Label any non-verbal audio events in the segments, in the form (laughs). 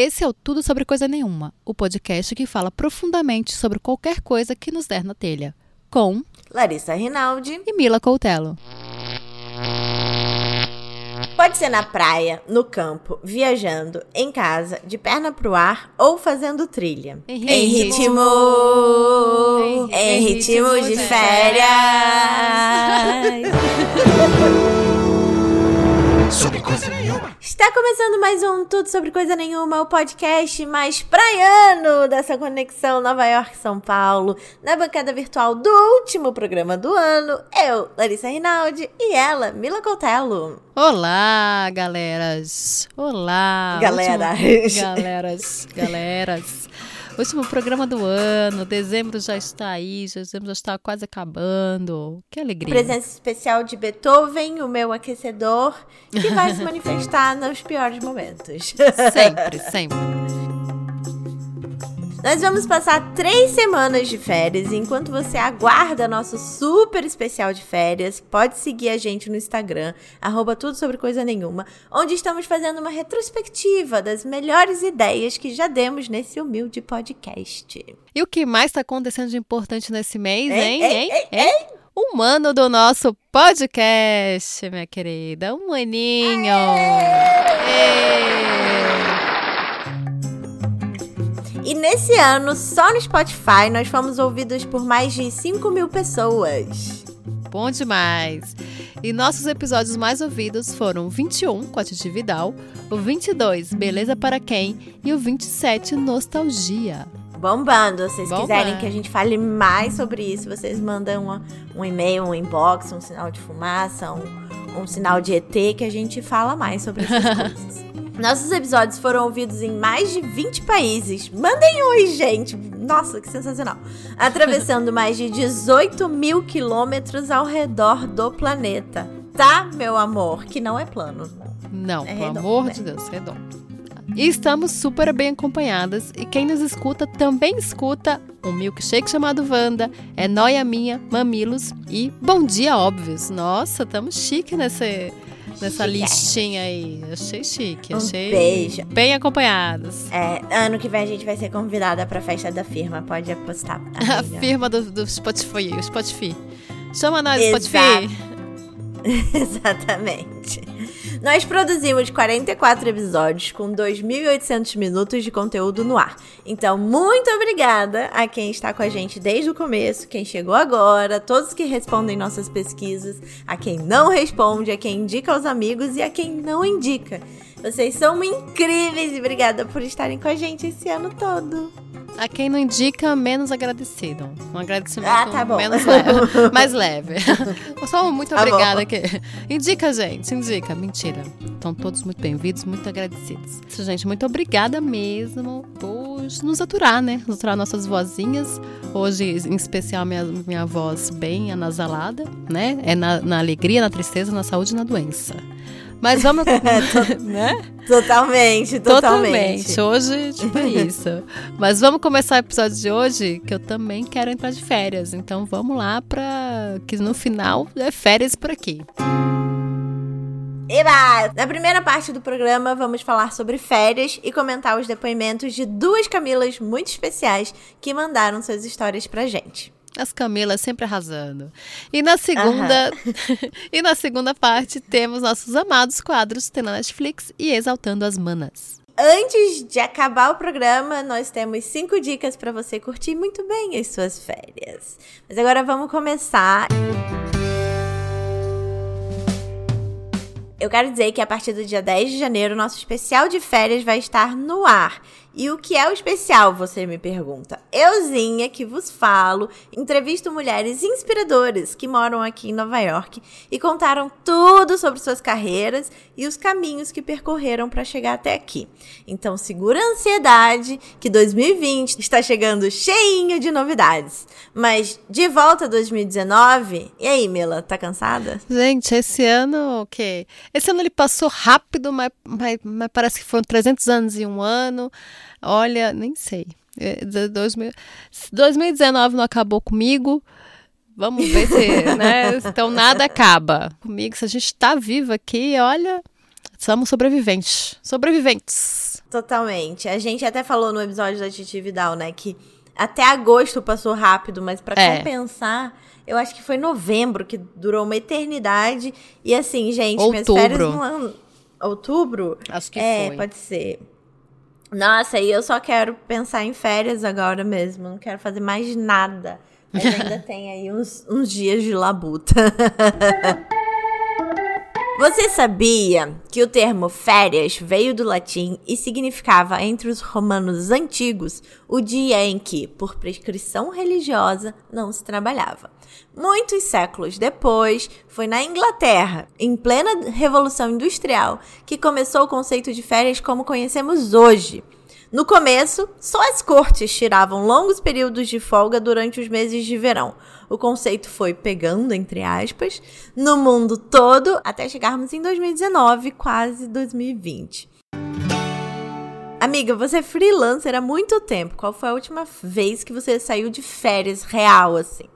Esse é o Tudo Sobre Coisa Nenhuma, o podcast que fala profundamente sobre qualquer coisa que nos der na telha. Com Larissa Rinaldi e Mila Coutelo. Pode ser na praia, no campo, viajando, em casa, de perna pro ar ou fazendo trilha. Em Em ritmo. ritmo. Em Em ritmo ritmo de de férias. (laughs) Sobre coisa nenhuma. Está começando mais um Tudo Sobre Coisa Nenhuma, o podcast mais praiano dessa conexão Nova York-São Paulo, na bancada virtual do último programa do ano. Eu, Larissa Rinaldi, e ela, Mila Coutelo. Olá, galeras. Olá. Galeras. Último- Galeras, galeras. Último programa do ano, dezembro já está aí, dezembro já está quase acabando. Que alegria. Presença especial de Beethoven, o meu aquecedor, que vai se (laughs) manifestar nos piores momentos. Sempre, sempre. Nós vamos passar três semanas de férias enquanto você aguarda nosso super especial de férias, pode seguir a gente no Instagram, arroba tudo sobre coisa nenhuma, onde estamos fazendo uma retrospectiva das melhores ideias que já demos nesse humilde podcast. E o que mais está acontecendo de importante nesse mês, Ei, hein? ei, hein? ei, hein? Um ano do nosso podcast, minha querida. Um aninho. Ê! E nesse ano, só no Spotify, nós fomos ouvidos por mais de 5 mil pessoas. Bom demais. E nossos episódios mais ouvidos foram o 21, com a Titi Vidal, o 22, Beleza para Quem, e o 27, Nostalgia. Bombando. Se vocês quiserem que a gente fale mais sobre isso, vocês mandam uma- um e-mail, um inbox, um sinal de fumaça, um, um sinal de ET que a gente fala mais sobre essas (laughs) coisas. Nossos episódios foram ouvidos em mais de 20 países. Mandem oi, gente! Nossa, que sensacional! Atravessando mais de 18 mil quilômetros ao redor do planeta. Tá, meu amor? Que não é plano. Não, É pelo amor né? de Deus, redondo. E estamos super bem acompanhadas. E quem nos escuta também escuta um milkshake chamado Wanda, é Noia Minha, Mamilos e Bom Dia Óbvios. Nossa, estamos chique nesse, nessa Chique. listinha aí. Achei chique, Um achei beijo. bem acompanhadas. É, ano que vem a gente vai ser convidada pra festa da firma. Pode apostar. (laughs) A amiga. firma do, do Spotify, o Spotify. Chama nós, Exato. Spotify. (laughs) Exatamente. Nós produzimos 44 episódios com 2.800 minutos de conteúdo no ar. Então, muito obrigada a quem está com a gente desde o começo, quem chegou agora, todos que respondem nossas pesquisas, a quem não responde, a quem indica aos amigos e a quem não indica. Vocês são incríveis e obrigada por estarem com a gente esse ano todo. A quem não indica, menos agradecido. Um agradecimento Ah, tá bom. menos (laughs) leve. mais leve. (laughs) Só um muito Tá obrigada. bom. Que... Indica, gente, indica. Mentira. Estão todos muito bem-vindos, muito agradecidos. Isso, gente, muito obrigada mesmo por nos aturar, né? Nos aturar nossas vozinhas. Hoje, em especial, minha, minha voz bem anasalada, né? É na, na alegria, na tristeza, na saúde e na doença. Mas vamos. (laughs) (laughs) né? Totalmente, totalmente. Totalmente. Hoje, tipo, é (laughs) isso. Mas vamos começar o episódio de hoje, que eu também quero entrar de férias. Então vamos lá pra. Que no final é férias por aqui. Eba! Na primeira parte do programa, vamos falar sobre férias e comentar os depoimentos de duas Camilas muito especiais que mandaram suas histórias pra gente. As Camilas sempre arrasando. E na segunda. (laughs) e na segunda parte temos nossos amados quadros Tem na Netflix e Exaltando as Manas. Antes de acabar o programa, nós temos cinco dicas pra você curtir muito bem as suas férias. Mas agora vamos começar. Eu quero dizer que a partir do dia 10 de janeiro, nosso especial de férias vai estar no ar. E o que é o especial, você me pergunta? Euzinha, que vos falo, entrevisto mulheres inspiradoras que moram aqui em Nova York e contaram tudo sobre suas carreiras e os caminhos que percorreram para chegar até aqui. Então, segura a ansiedade, que 2020 está chegando cheinho de novidades. Mas de volta a 2019, e aí, Mila, tá cansada? Gente, esse ano o quê? Esse ano ele passou rápido, mas, mas, mas parece que foram 300 anos em um ano. Olha, nem sei. É, de- dois mil- 2019 não acabou comigo. Vamos ver se, (laughs) né? Então nada acaba comigo. Se a gente tá vivo aqui, olha, Somos sobreviventes. Sobreviventes. Totalmente. A gente até falou no episódio da Titi Vidal, né, que até agosto passou rápido, mas pra É. compensar, eu acho que foi novembro, que durou uma eternidade. E assim, gente, minhas Outubro. férias não... an- Outubro? Acho que é, foi. pode ser. Nossa, e eu só quero pensar em férias agora mesmo. Não quero fazer mais nada. Mas ainda (laughs) tem aí uns, uns dias de labuta. (laughs) Você sabia que o termo férias veio do latim e significava, entre os romanos antigos, o dia em que, por prescrição religiosa, não se trabalhava? Muitos séculos depois, foi na Inglaterra, em plena Revolução Industrial, que começou o conceito de férias como conhecemos hoje. No começo, só as cortes tiravam longos períodos de folga durante os meses de verão. O conceito foi pegando, entre aspas, no mundo todo até chegarmos em 2019, quase 2020. Amiga, você é freelancer há muito tempo. Qual foi a última vez que você saiu de férias real, assim?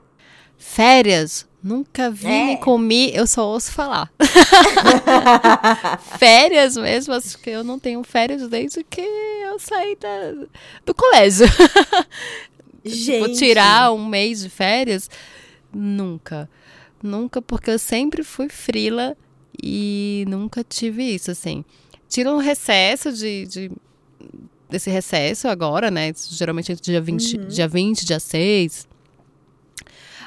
Férias? Nunca vi É. nem comi, eu só ouço falar. (laughs) férias mesmo, acho que eu não tenho férias desde que eu saí da- do colégio. (laughs) Gente. Vou tirar um mês de férias? Nunca. Nunca, porque eu sempre fui frila e nunca tive isso, assim. Tira um recesso de, de- desse recesso agora, né? Geralmente entre dia 20, dia 20, dia 6.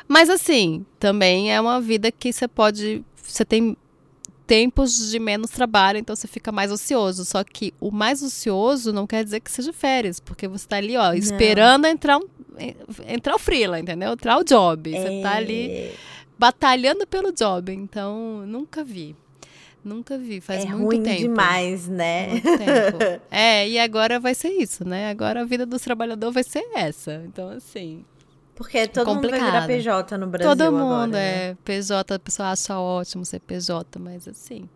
Mas assim, também é uma vida que você pode. Você tem tempos de menos trabalho, então você fica mais ocioso. Só que o mais ocioso não quer dizer que seja férias, porque você tá ali, ó, esperando entrar, um, entrar o freela, entendeu? Entrar o job. Você tá ali É, batalhando pelo job. Então, nunca vi. Nunca vi, faz é muito ruim tempo. demais, né? Muito tempo. (laughs) É, e agora vai ser isso, né? Agora a vida dos trabalhadores vai ser essa. Então, assim, Porque todo mundo vai virar complicado. PJ no Brasil todo mundo agora, né? é PJ, a pessoa acha ótimo ser PJ, mas assim,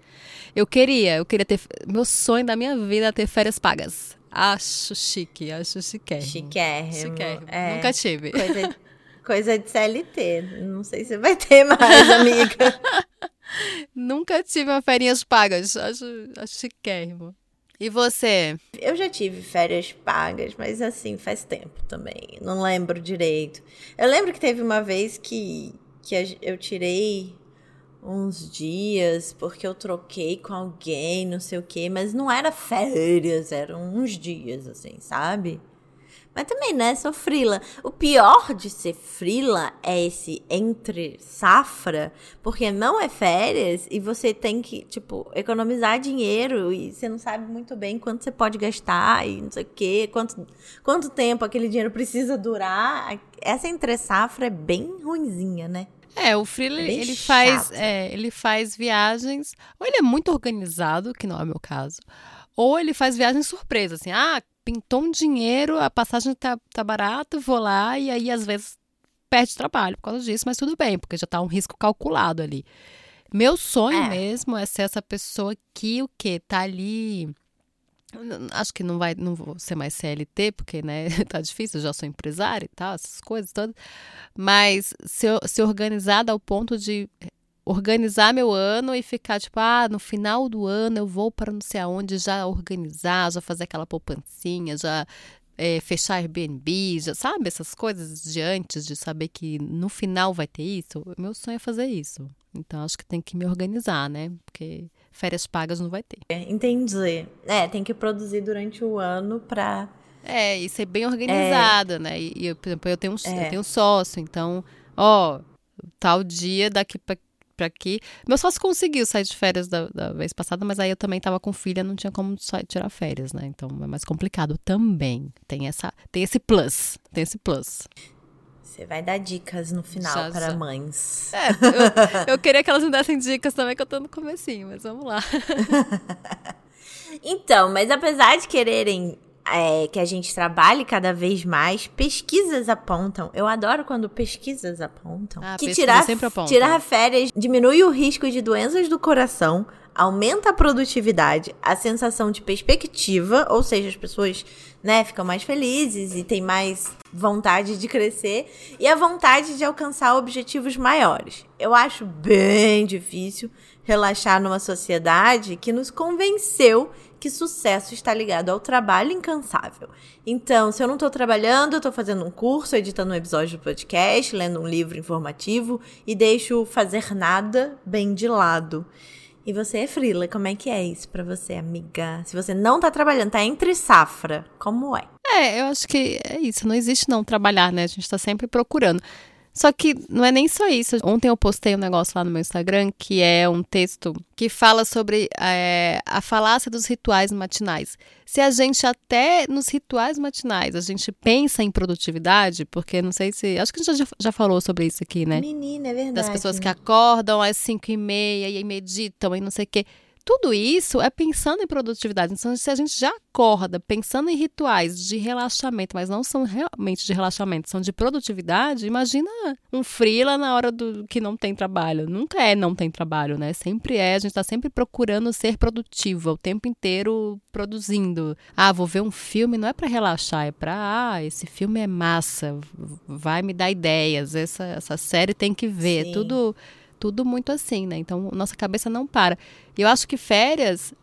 eu queria, eu queria ter, meu sonho da minha vida é ter férias pagas. Acho chique, acho chiquérrimo. Chiquérrimo. Chiquérrimo. É. Nunca tive. Coisa, (laughs) coisa de CLT. Não sei se vai ter mais, amiga. (laughs) Nunca tive uma férias pagas, acho, acho chiquérrimo. E você? Eu já tive férias pagas, mas assim, faz tempo também. Não lembro direito. Eu lembro que teve uma vez que, que eu tirei uns dias porque eu troquei com alguém, não sei o quê, mas não era férias, eram uns dias, assim, sabe? Mas também, né, sou frila. O pior de ser frila é esse entre safra, porque não é férias e você tem que, tipo, economizar dinheiro e você não sabe muito bem quanto você pode gastar e não sei o quê, quanto, quanto tempo aquele dinheiro precisa durar. Essa entre safra é bem ruinzinha, né? É, o Freela, É ele faz, é, ele faz viagens, ou ele é muito organizado, que não é o meu caso, ou ele faz viagens surpresa, assim, ah, pintou um dinheiro, a passagem tá, tá barata, vou lá, e aí às vezes perde trabalho por causa disso, mas tudo bem, porque já tá um risco calculado ali. Meu sonho É. mesmo é ser essa pessoa que o quê? Tá ali. Acho que não vai, não vou ser mais CLT, porque, né, (laughs) tá difícil, eu já sou empresária e tal, essas coisas todas. Mas ser, ser organizada ao ponto de organizar meu ano e ficar tipo, ah, no final do ano eu vou para não sei aonde já organizar, já fazer aquela poupancinha, já é, fechar Airbnb, já sabe essas coisas de antes, de saber que no final vai ter isso. Meu sonho é fazer isso. Então acho que tem que me organizar, né? Porque férias pagas não vai ter. Entendi. É, tem que produzir durante o ano pra. É, e ser bem organizada, né? E, e eu, por exemplo, eu tenho, um, É. eu tenho um sócio, então, ó, tal dia daqui pra, aqui. Meu sócio conseguiu sair de férias da, da vez passada, mas aí eu também tava com filha, não tinha como sair, tirar férias, né? Então é mais complicado também. Tem, essa, tem esse plus, tem esse plus. Você vai dar dicas no final Já, para já. mães. É, eu, eu queria que elas me dessem dicas também, que eu tô no comecinho, mas vamos lá. (laughs) Então, mas apesar de quererem é, que a gente trabalhe cada vez mais, pesquisas apontam. Eu adoro quando pesquisas apontam. Ah, que tirar, tirar férias diminui o risco de doenças do coração, aumenta a produtividade, a sensação de perspectiva, ou seja, as pessoas né, ficam mais felizes e têm mais vontade de crescer e a vontade de alcançar objetivos maiores. Eu acho bem difícil relaxar numa sociedade que nos convenceu que sucesso está ligado ao trabalho incansável. Então, se eu não estou trabalhando, eu estou fazendo um curso, editando um episódio do podcast, lendo um livro informativo e deixo fazer nada bem de lado. E você é frila, como é que é isso para você, amiga? Se você não tá trabalhando, tá entre safra, como é? É, eu acho que é isso, não existe não trabalhar, né? A gente tá sempre procurando. Só que não é nem só isso. Ontem eu postei um negócio lá no meu Instagram que é um texto que fala sobre é, a falácia dos rituais matinais. Se a gente até nos rituais matinais a gente pensa em produtividade, porque não sei se. Acho que a gente já, já falou sobre isso aqui, né? Menina, é verdade. Das pessoas que acordam às 5 e meia e meditam e não sei o quê. Tudo isso é pensando em produtividade. Então, se a gente já acorda pensando em rituais de relaxamento, mas não são realmente de relaxamento, são de produtividade, imagina um freela na hora do que não tem trabalho. Nunca é não tem trabalho, né? Sempre é, a gente está sempre procurando ser produtiva, o tempo inteiro produzindo. Ah, vou ver um filme, não é para relaxar, é para, ah, esse filme é massa, vai me dar ideias, essa, essa série tem que ver. Sim. Tudo tudo muito assim, né? Então, nossa cabeça não para. E eu acho que férias,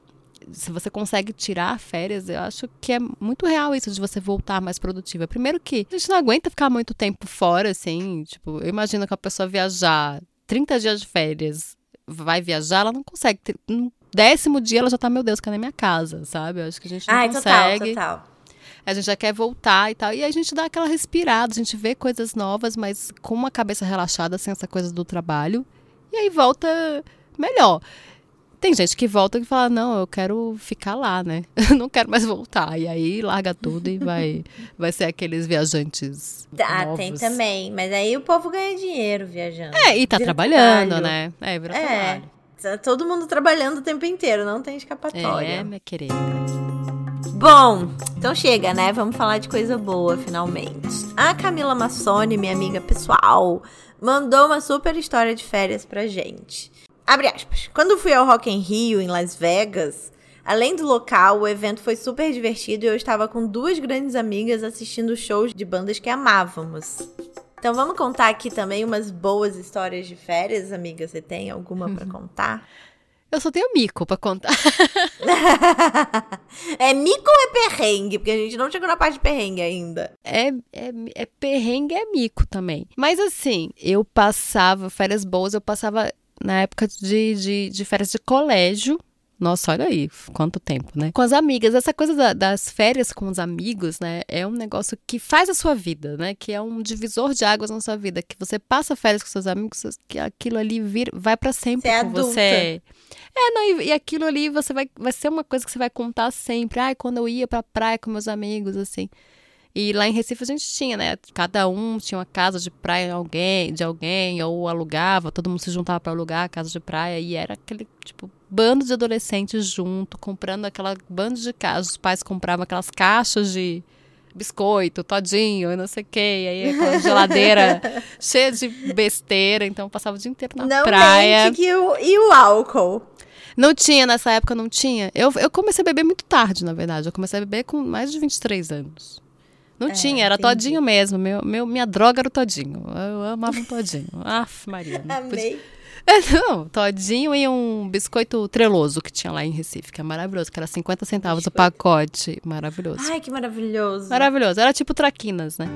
se você consegue tirar férias, eu acho que é muito real isso de você voltar mais produtiva. Primeiro que a gente não aguenta ficar muito tempo fora, assim. Tipo, eu imagino que a pessoa viajar 30 dias de férias, vai viajar, ela não consegue. No décimo dia ela já tá, meu Deus, cadê minha casa, sabe? Eu acho que a gente não Ai, consegue. Total, total. A gente já quer voltar e tal. E a gente dá aquela respirada, a gente vê coisas novas, mas com uma cabeça relaxada, sem essa coisa do trabalho. E aí volta melhor. Tem gente que volta e fala, não, eu quero ficar lá, né? (laughs) não quero mais voltar. E aí larga tudo e vai, (laughs) vai ser aqueles viajantes. Ah, novos. tem também. Mas aí o povo ganha dinheiro viajando. É, e tá vira trabalhando, trabalho. né? É, vira é, trabalho. Tá todo mundo trabalhando o tempo inteiro, não tem escapatória. É, minha querida. Bom, então chega, né? Vamos falar de coisa boa, finalmente. A Camila Massoni, minha amiga pessoal, mandou uma super história de férias pra gente. Abre aspas. Quando fui ao Rock in Rio, em Las Vegas, além do local, o evento foi super divertido e eu estava com duas grandes amigas assistindo shows de bandas que amávamos. Então vamos contar aqui também umas boas histórias de férias, amiga. Você tem alguma para (laughs) contar? Eu só tenho mico pra contar. (laughs) é mico ou é perrengue? Porque a gente não chegou na parte de perrengue ainda. É, é, é perrengue, é mico também. Mas assim, eu passava férias boas, eu passava na época de, de, de férias de colégio. Nossa, olha aí, quanto tempo, né? Com as amigas, essa coisa da, das férias com os amigos, né? É um negócio que faz a sua vida, né? Que é um divisor de águas na sua vida. Que você passa férias com seus amigos, que aquilo ali vir, vai para sempre você é com adulta. você. É, não, e, e, aquilo ali você vai, vai ser uma coisa que você vai contar sempre. Ai, quando eu ia pra praia com meus amigos, assim. E lá em Recife a gente tinha, né? Cada um tinha uma casa de praia alguém, de alguém, ou alugava, todo mundo se juntava para alugar a casa de praia. E era aquele, tipo, bando de adolescentes junto, comprando aquela bando de casas. Os pais compravam aquelas caixas de biscoito, todinho, não sei o quê. E aí aquela geladeira (laughs) cheia de besteira. Então passava o dia inteiro na não praia. Que o, e o álcool? Não tinha, nessa época não tinha. Eu, eu comecei a beber muito tarde, na verdade. Eu comecei a beber com mais de 23 anos. Não é, tinha, era entendi. todinho mesmo. Meu, meu, minha droga era o todinho. Eu amava um todinho. Aff, Maria. (laughs) Amei. É, (laughs) não, todinho e um biscoito treloso que tinha lá em Recife, que é maravilhoso, que era 50 centavos o pacote. Maravilhoso. Ai, que maravilhoso. Maravilhoso. Era tipo traquinas, né?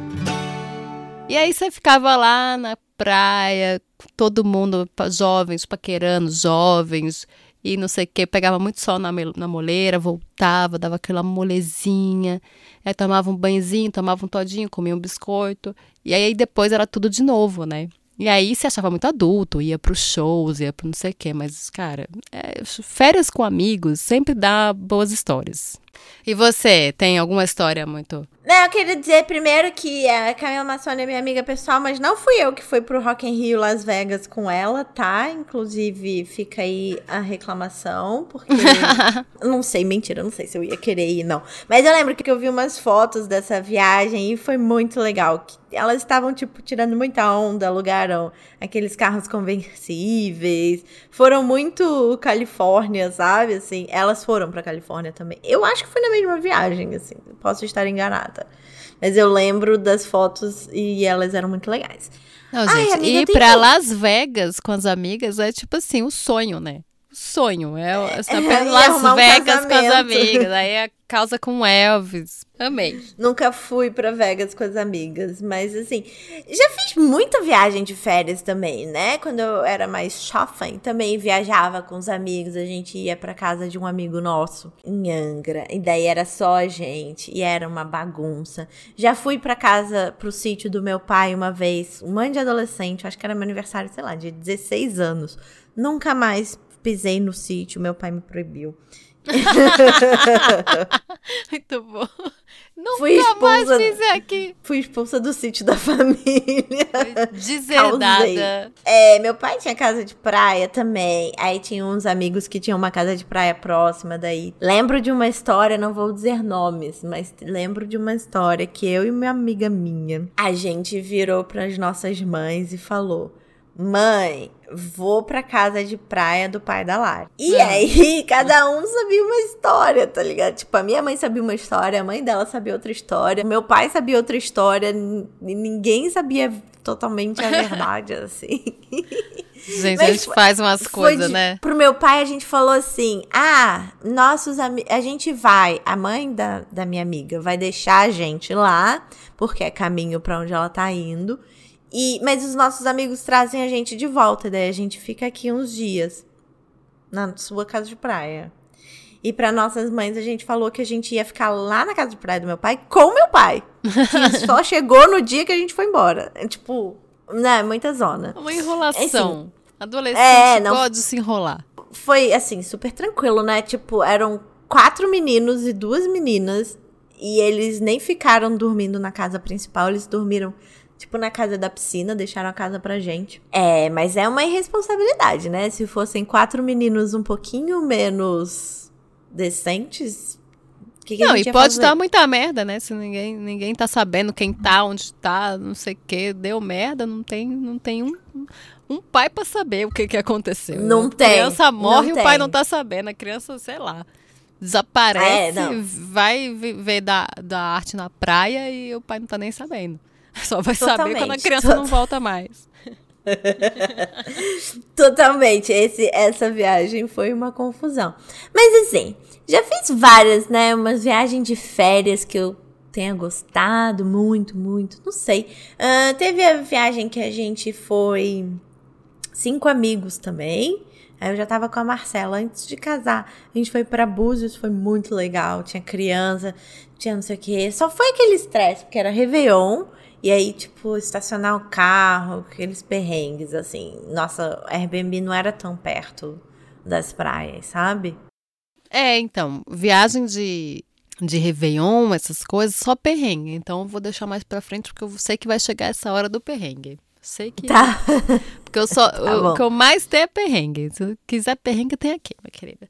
E aí você ficava lá na praia, todo mundo, jovens, paquerando, jovens, e não sei o que, pegava muito sol na, na moleira, voltava, dava aquela molezinha, aí tomava um banhozinho, tomava um todinho, comia um biscoito, e aí depois era tudo de novo, né? E aí se achava muito adulto, ia para os shows, ia para não sei o que, mas, cara, é, férias com amigos sempre dá boas histórias. E você, tem alguma história muito. Não, eu queria dizer primeiro que a Camila Massoni é minha amiga pessoal, mas não fui eu que fui pro Rock in Rio Las Vegas com ela, tá? Inclusive, fica aí a reclamação, porque... (laughs) não sei, mentira, não sei se eu ia querer ir, não. Mas eu lembro que eu vi umas fotos dessa viagem e foi muito legal. Elas estavam, tipo, tirando muita onda, alugaram aqueles carros conversíveis, foram muito Califórnia, sabe? Assim, elas foram pra Califórnia também. Eu acho que foi na mesma viagem, assim, posso estar enganada. Mas eu lembro das fotos e elas eram muito legais. Não, gente, Ai, ir pra Las Vegas com as amigas é tipo assim, o sonho, né? Sonho. É, é, é Las Vegas um com as amigas. Aí a causa com Elvis. Amei. Nunca fui para Vegas com as amigas, mas assim, já fiz muita viagem de férias também, né? Quando eu era mais jovem, também viajava com os amigos, a gente ia para casa de um amigo nosso em Angra, e daí era só a gente, e era uma bagunça. Já fui para casa, pro sítio do meu pai uma vez, um de adolescente, acho que era meu aniversário, sei lá, de 16 anos. Nunca mais pisei no sítio, meu pai me proibiu. (laughs) Muito bom. Nunca fui expulsa, mais fiz aqui. Fui expulsa do sítio da (laughs) família. Deserdada. É, meu pai tinha casa de praia também. Aí tinha uns amigos que tinham uma casa de praia próxima daí. Lembro de uma história, não vou dizer nomes, mas lembro de uma história que eu e uma amiga minha, a gente virou para as nossas mães e falou: Mãe, vou pra casa de praia do pai da Lara. E é. aí, (laughs) cada um sabia uma história, tá ligado? Tipo, a minha mãe sabia uma história, a mãe dela sabia outra história, meu pai sabia outra história, e ninguém sabia totalmente a (laughs) verdade, assim. Gente, Mas a gente foi, faz umas coisas, né? Pro meu pai, a gente falou assim: ah, nossos amigos. A gente vai, a mãe da, da minha amiga vai deixar a gente lá, porque é caminho para onde ela tá indo. E, mas os nossos amigos trazem a gente de volta, daí a gente fica aqui uns dias na sua casa de praia. E para nossas mães a gente falou que a gente ia ficar lá na casa de praia do meu pai com meu pai. Que (laughs) só chegou no dia que a gente foi embora. É, tipo, né, muita zona. Uma enrolação. Assim, Adolescente é, não, pode se enrolar. Foi assim, super tranquilo, né? Tipo, eram quatro meninos e duas meninas. E eles nem ficaram dormindo na casa principal, eles dormiram tipo na casa da piscina, deixaram a casa pra gente. É, mas é uma irresponsabilidade, né? Se fossem quatro meninos um pouquinho menos decentes. Que que não, e pode fazer? dar muita merda, né? Se ninguém, ninguém tá sabendo quem tá, onde tá, não sei o que, deu merda, não tem, não tem um, um pai para saber o que, que aconteceu. Não tem. A criança morre e o pai não tá sabendo. A criança, sei lá, desaparece, é, vai ver da, da arte na praia e o pai não tá nem sabendo. (laughs) Só vai Totalmente. saber quando a criança não volta mais. (laughs) Totalmente. Esse, essa viagem foi uma confusão. Mas assim, já fiz várias, né? Umas viagens de férias que eu tenha gostado muito, muito. Não sei. Uh, teve a viagem que a gente foi cinco amigos também. Aí eu já tava com a Marcela antes de casar. A gente foi para Búzios, foi muito legal. Tinha criança, tinha não sei o quê. Só foi aquele estresse, porque era Réveillon. E aí, tipo, estacionar o carro, aqueles perrengues, assim. Nossa, Airbnb não era tão perto das praias, sabe? É, então, viagem de, de Réveillon, essas coisas, só perrengue. Então, eu vou deixar mais pra frente, porque eu sei que vai chegar essa hora do perrengue. Sei que. Tá. (laughs) Porque eu só. tá o que eu mais tenho é perrengue. Se quiser perrengue, tem aqui, minha querida.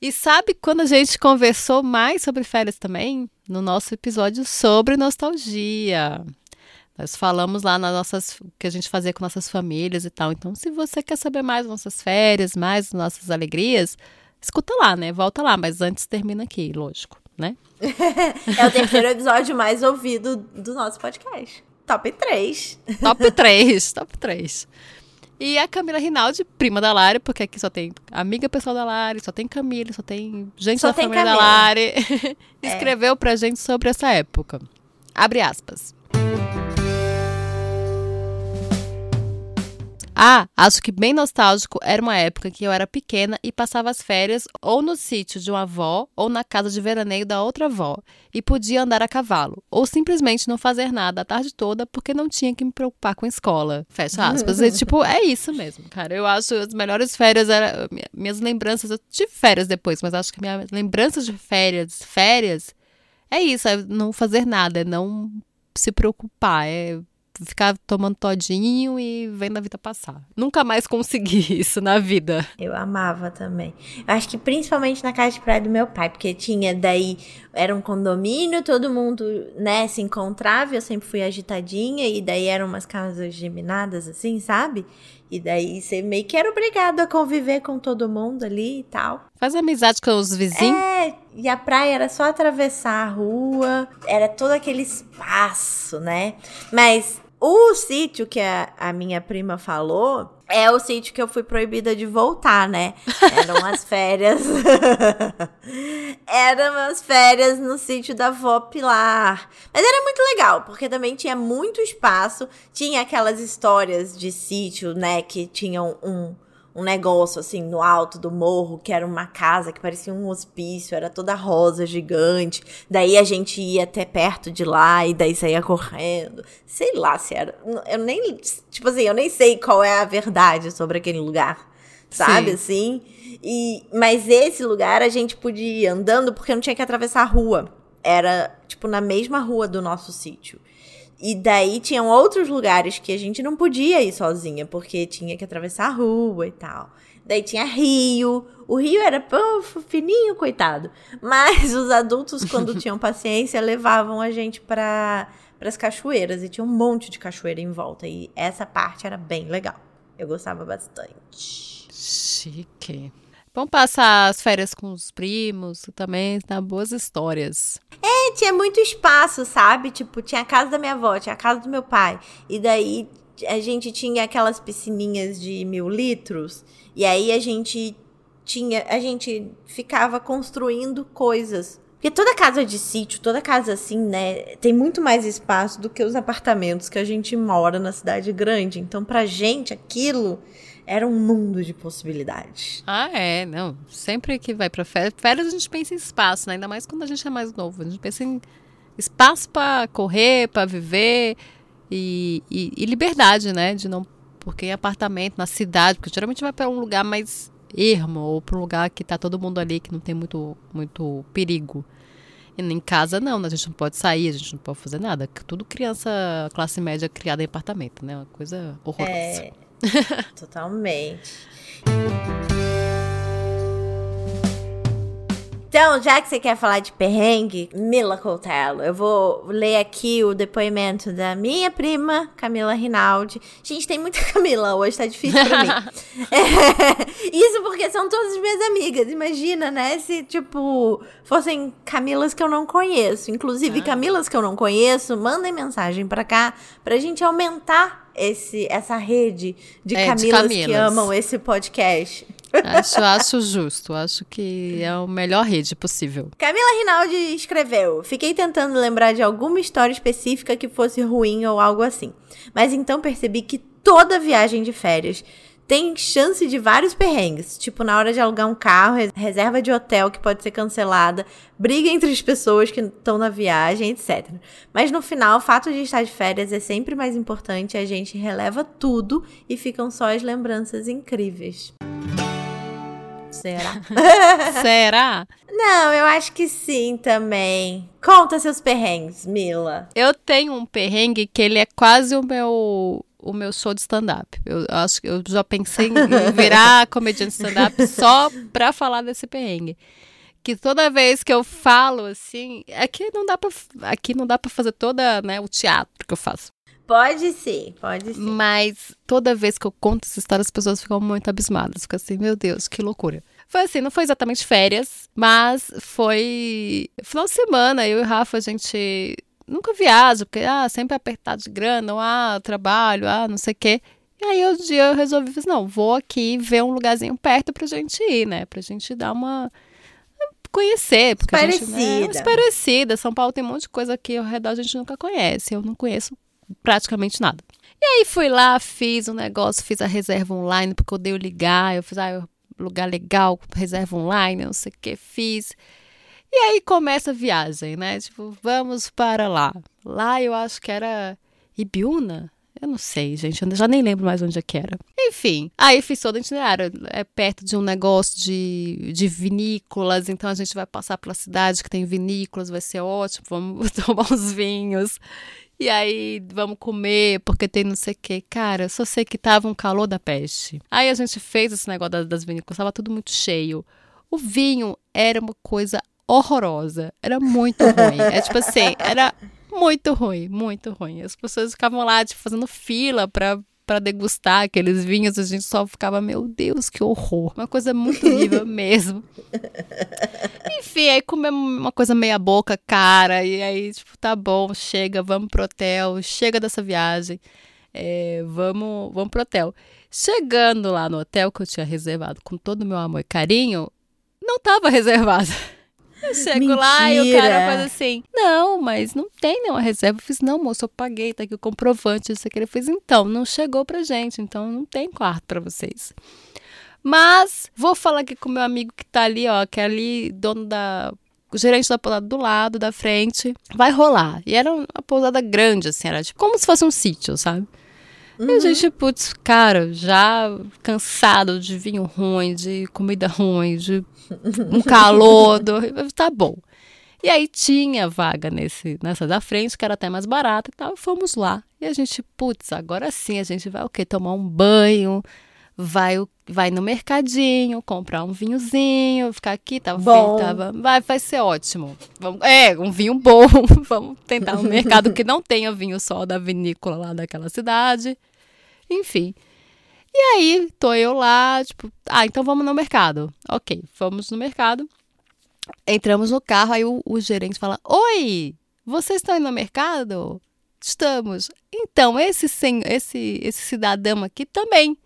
E sabe quando a gente conversou mais sobre férias também? No nosso episódio sobre nostalgia. Nós falamos lá nas nossas que a gente fazia com nossas famílias e tal. Então, se você quer saber mais das nossas férias, mais nossas alegrias, escuta lá, né? Volta lá, mas antes termina aqui, lógico, né? (laughs) é o terceiro episódio mais ouvido do nosso podcast. Top 3. Top 3, top 3. E a Camila Rinaldi, prima da Lari, porque aqui só tem amiga pessoal da Lari, só tem Camila, só tem gente só da tem família Camila. da Lari, (laughs) é. escreveu pra gente sobre essa época. Abre aspas. Ah, acho que bem nostálgico era uma época que eu era pequena e passava as férias ou no sítio de uma avó ou na casa de veraneio da outra avó e podia andar a cavalo ou simplesmente não fazer nada a tarde toda porque não tinha que me preocupar com a escola. Fecha aspas. e, tipo, é isso mesmo, cara. Eu acho as melhores férias era minhas lembranças. Eu tive férias depois, mas acho que minhas lembranças de férias, férias, é isso, é não fazer nada, é não se preocupar, é ficar tomando todinho e vendo a vida passar. Nunca mais consegui (laughs) isso na vida. Eu amava também. Eu acho que principalmente na casa de praia do meu pai, porque tinha daí, era um condomínio, todo mundo, né, se encontrava, eu sempre fui agitadinha, e daí eram umas casas geminadas assim, sabe? E daí você meio que era obrigado a conviver com todo mundo ali e tal. Faz amizade com os vizinhos? É, e a praia era só atravessar a rua, era todo aquele espaço, né? Mas o sítio que a, a, minha prima falou é o sítio que eu fui proibida de voltar, né? (laughs) Eram as férias. (laughs) Eram as férias no sítio da avó Pilar. Mas era muito legal, porque também tinha muito espaço. Tinha aquelas histórias de sítio, né? Que tinham um, um negócio assim no alto do morro, que era uma casa que parecia um hospício, era toda rosa, gigante. Daí a gente ia até perto de lá e daí saía correndo. Sei lá se era. Eu nem. Tipo assim, eu nem sei qual é a verdade sobre aquele lugar. Sabe Sim. assim? E, mas esse lugar a gente podia ir andando porque não tinha que atravessar a rua. Era, tipo, na mesma rua do nosso sítio. E daí tinham outros lugares que a gente não podia ir sozinha, porque tinha que atravessar a rua e tal. Daí tinha rio. O rio era puf, fininho, coitado. Mas os adultos, quando (laughs) tinham paciência, levavam a gente para as cachoeiras. E tinha um monte de cachoeira em volta. E essa parte era bem legal. Eu gostava bastante. Chique. Vamos passar as férias com os primos, também dá boas histórias. É, tinha muito espaço, sabe? Tipo, tinha a casa da minha avó, tinha a casa do meu pai. E daí a gente tinha aquelas piscininhas de mil litros. E aí a gente tinha. A gente ficava construindo coisas. Porque toda casa de sítio, toda casa assim, né, tem muito mais espaço do que os apartamentos que a gente mora na cidade grande. Então, pra gente, aquilo era um mundo de possibilidades. Ah, é, não. Sempre que vai para férias, férias a gente pensa em espaço, né? Ainda mais quando a gente é mais novo. A gente pensa em espaço para correr, para viver e, e, e, liberdade, né? De não porque em apartamento na cidade, porque geralmente vai para um lugar mais ermo ou para um lugar que tá todo mundo ali que não tem muito muito perigo. E em casa não, a gente não pode sair, a gente não pode fazer nada. Tudo criança classe média criada em apartamento, né? Uma coisa horrorosa. É, Totalmente. Então, já que você quer falar de perrengue, Mila Coutelo, eu vou ler aqui o depoimento da minha prima, Camila Rinaldi. Gente, tem muita (laughs) Camila hoje, tá difícil pra mim. é, (laughs) (laughs) isso porque são todas minhas amigas. Imagina, né? Se, tipo, fossem Camilas que eu não conheço. Inclusive, ah. Camilas que eu não conheço, mandem mensagem pra cá pra gente aumentar esse, essa rede de, é, Camilas, de Camilas que amam esse podcast. Acho, acho justo, acho que é a melhor rede possível. Camila Rinaldi escreveu: Fiquei tentando lembrar de alguma história específica que fosse ruim ou algo assim. Mas então percebi que toda viagem de férias tem chance de vários perrengues, tipo na hora de alugar um carro, reserva de hotel que pode ser cancelada, briga entre as pessoas que estão na viagem, etc. Mas no final, o fato de estar de férias é sempre mais importante, a gente releva tudo e ficam só as lembranças incríveis. Será? (laughs) Será? Não, eu acho que sim também. Conta seus perrengues, Mila. Eu tenho um perrengue que ele é quase o meu o meu show de stand-up. Eu acho que eu já pensei em (laughs) virar comediante stand-up só pra falar desse perrengue. Que toda vez que eu falo assim, aqui não dá para aqui não dá para fazer toda, né, o teatro que eu faço. Pode ser, pode ser. Mas toda vez que eu conto essa história, as pessoas ficam muito abismadas. Ficam assim, meu Deus, que loucura. Foi assim, não foi exatamente férias, mas foi final de semana. Eu e o Rafa, a gente nunca viaja, porque, ah, sempre apertado de grana, ou, ah, trabalho, ah, não sei o quê. E aí, um dia eu resolvi, não, vou aqui ver um lugarzinho perto pra gente ir, né? Pra gente dar uma conhecer. Porque parecida. A gente, né, parecida. São Paulo tem um monte de coisa aqui ao redor a gente nunca conhece. Eu não conheço praticamente nada. E aí fui lá, fiz um negócio, fiz a reserva online, porque eu dei ligar, eu fiz, ah, lugar legal, reserva online, não sei o que, fiz. E aí começa a viagem, né? Tipo, vamos para lá. Lá eu acho que era Ibiúna, eu não sei, gente, eu já nem lembro mais onde é que era. Enfim, aí fiz todo o itinerário. É perto de um negócio de, de vinícolas, então a gente vai passar pela cidade que tem vinícolas, vai ser ótimo, vamos (laughs) tomar uns vinhos. E aí, vamos comer, porque tem não sei o quê. Cara, só sei que tava um calor da peste. Aí a gente fez esse negócio das, das vinícolas, tava tudo muito cheio. O vinho era uma coisa horrorosa. Era muito ruim. É tipo assim, era muito ruim, muito ruim. As pessoas ficavam lá, tipo, fazendo fila pra, pra degustar aqueles vinhos. A gente só ficava, meu Deus, que horror. Uma coisa muito horrível (laughs) mesmo. Enfim, aí comemos uma coisa meia boca, cara. E aí, tipo, tá bom, chega, vamos pro hotel. Chega dessa viagem. É, vamos, vamos pro hotel. Chegando lá no hotel que eu tinha reservado com todo o meu amor e carinho, não tava (laughs) reservado. Eu chego Mentira. lá e o cara faz assim: Não, mas não tem nenhuma reserva. Eu fiz: Não, moço, eu paguei, tá aqui o comprovante. Isso aqui. Ele fez: Então, não chegou pra gente, então não tem quarto para vocês. Mas vou falar aqui com o meu amigo que tá ali, ó, que é ali, dono da. O gerente da pousada do lado, da frente. Vai rolar. E era uma pousada grande, assim, era tipo como se fosse um sítio, sabe? Uhum. E a gente, putz, cara, já cansado de vinho ruim, de comida ruim, de um calor, do... tá bom. E aí tinha vaga nesse, nessa da frente, que era até mais barata e tal, e fomos lá. E a gente, putz, agora sim a gente vai o quê? Tomar um banho, vai, vai no mercadinho, comprar um vinhozinho, ficar aqui, tava, bom. tava vai, vai ser ótimo. Vamos, é, um vinho bom, (laughs) vamos tentar um mercado que não tenha vinho só da vinícola lá daquela cidade. Enfim. E aí, tô eu lá, tipo, ah, então vamos no mercado. Ok, fomos no mercado. Entramos no carro, aí o, o gerente fala: Oi, vocês estão indo no mercado? Estamos. Então, esse, esse, esse cidadão aqui também.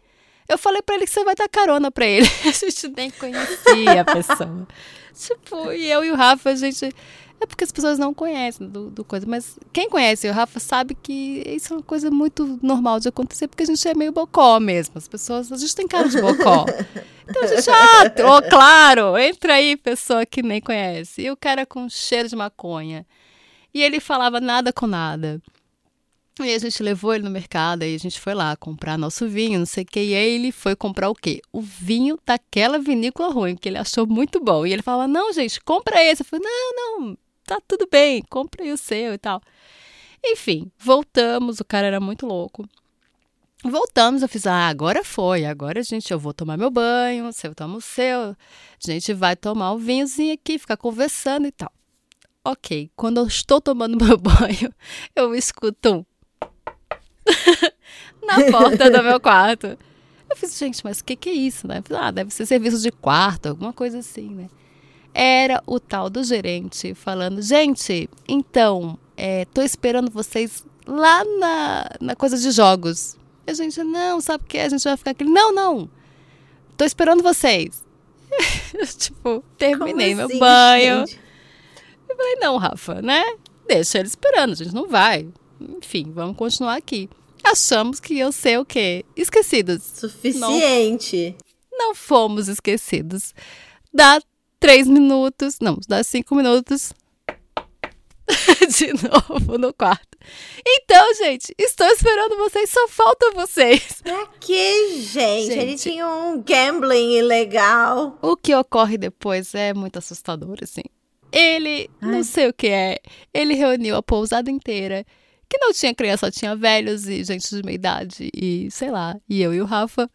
Eu falei para ele que você vai dar carona para ele. (laughs) A gente nem conhecia a pessoa. (laughs) tipo, e eu e o Rafa, a gente é porque as pessoas não conhecem do, do, coisa. Mas quem conhece o Rafa sabe que isso é uma coisa muito normal de acontecer, porque a gente é meio bocó mesmo. As pessoas, a gente tem cara de bocó. Então a gente, ah, oh, claro, entra aí, pessoa que nem conhece. E o cara com cheiro de maconha. E ele falava nada com nada. E a gente levou ele no mercado, aí a gente foi lá comprar nosso vinho, não sei o que. E aí ele foi comprar o quê? O vinho daquela vinícola ruim, que ele achou muito bom. E ele falava, não, gente, compra esse. Eu falei, não, não, tá tudo bem, compre o seu e tal. Enfim, voltamos, o cara era muito louco. Voltamos, eu fiz, ah, agora foi, agora, gente, eu vou tomar meu banho, você toma o seu, a gente vai tomar o vinhozinho aqui, ficar conversando e tal. Ok, quando eu estou tomando (laughs) meu banho, eu escuto um (laughs) na porta do meu quarto. Eu fiz, gente, mas o que, que é isso, né? Fiz, ah, deve ser serviço de quarto, alguma coisa assim, né? era o tal do gerente falando: gente, então, é, tô esperando vocês lá na, na coisa de jogos. E a gente, não, sabe o que? A gente vai ficar aqui. Não, não, tô esperando vocês. (laughs) tipo, terminei Como meu assim, banho. Gente? Eu falei, não, Rafa, né? Deixa ele esperando, a gente não vai. Enfim, vamos continuar aqui. Achamos que eu sei o quê? Esquecidos. Suficiente. Não, não fomos esquecidos. Da três minutos, não, dá cinco minutos (laughs) de novo no quarto. Então, gente, estou esperando vocês, só falta vocês. Pra que, gente? gente? Ele tinha um gambling ilegal. O que ocorre depois é muito assustador, assim. Ele, Ai. não sei o que é, ele reuniu a pousada inteira, que não tinha criança, só tinha velhos e gente de meia idade, e sei lá, e eu e o Rafa.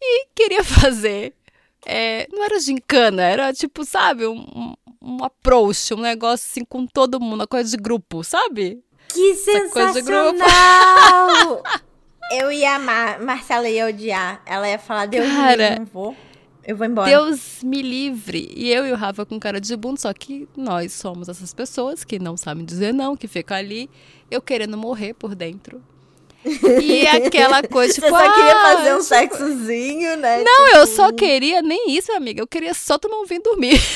E queria (laughs) fazer é, não era gincana, era tipo, sabe, um, um approach, um negócio assim com todo mundo, uma coisa de grupo, sabe? Que sensacional! (laughs) eu ia amar, Marcela ia odiar. Ela ia falar, Deus Cara, me não vou. Eu vou embora. Deus me livre. E eu e o Rafa com cara de bundo, só que nós somos essas pessoas que não sabem dizer não, que ficam ali, eu querendo morrer por dentro. E aquela coisa, (laughs) tipo, Você só queria ah, fazer um tipo, sexozinho, né? Não, Tipo, eu só queria nem isso, amiga. Eu queria só tomar um vinho e dormir. (laughs)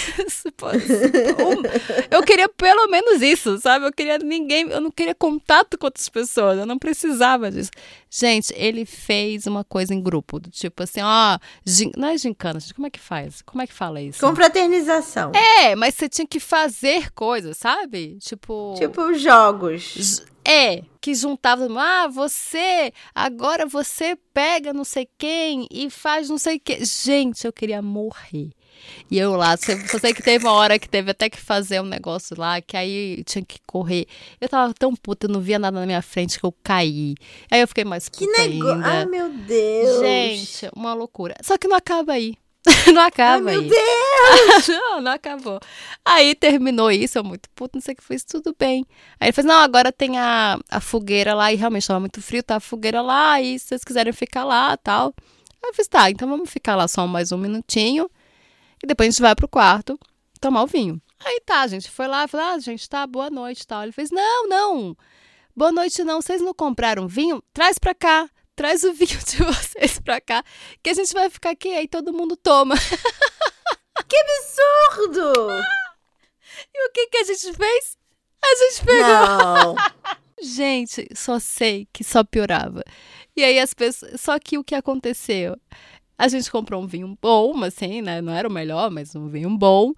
Eu queria pelo menos isso, sabe? Eu queria ninguém, eu não queria contato com outras pessoas, eu não precisava disso. Gente, ele fez uma coisa em grupo, do tipo assim, ó, gin- não é gincana, gente, como é que faz? Como é que fala isso? Confraternização. É, mas você tinha que fazer coisas, sabe? Tipo. Tipo jogos. É, que juntava, ah, você, agora você pega não sei quem e faz não sei o que. Gente, eu queria morrer. E eu lá, só só sei que teve uma hora que teve até que fazer um negócio lá, que aí tinha que correr. Eu tava tão puta, eu não via nada na minha frente que eu caí. Aí eu fiquei mais puta Que negócio. Ai, meu Deus. Gente, uma loucura. Só que não acaba aí. (laughs) não acaba Ai, meu aí. Deus. (laughs) não, não acabou. Aí terminou isso, eu muito puto, não sei o que fez, tudo bem. Aí ele fez, não, agora tem a, a fogueira lá, e realmente tava muito frio, tá a fogueira lá, e se vocês quiserem ficar lá tal. Aí eu fiz, tá, então vamos ficar lá só mais um minutinho, e depois a gente vai pro quarto tomar o vinho. Aí tá, a gente foi lá, falou, ah, gente, tá, boa noite tal. Ele fez, não, não, boa noite não, vocês não compraram vinho? Traz pra cá. Traz o vinho de vocês pra cá, que a gente vai ficar aqui, aí todo mundo toma. (laughs) Absurdo. E o que, que a gente fez? A gente pegou. Não. (laughs) Gente, só sei que só piorava. E aí as pessoas. Só que o que aconteceu? A gente comprou um vinho bom, assim, né? Não era o melhor, mas um vinho bom.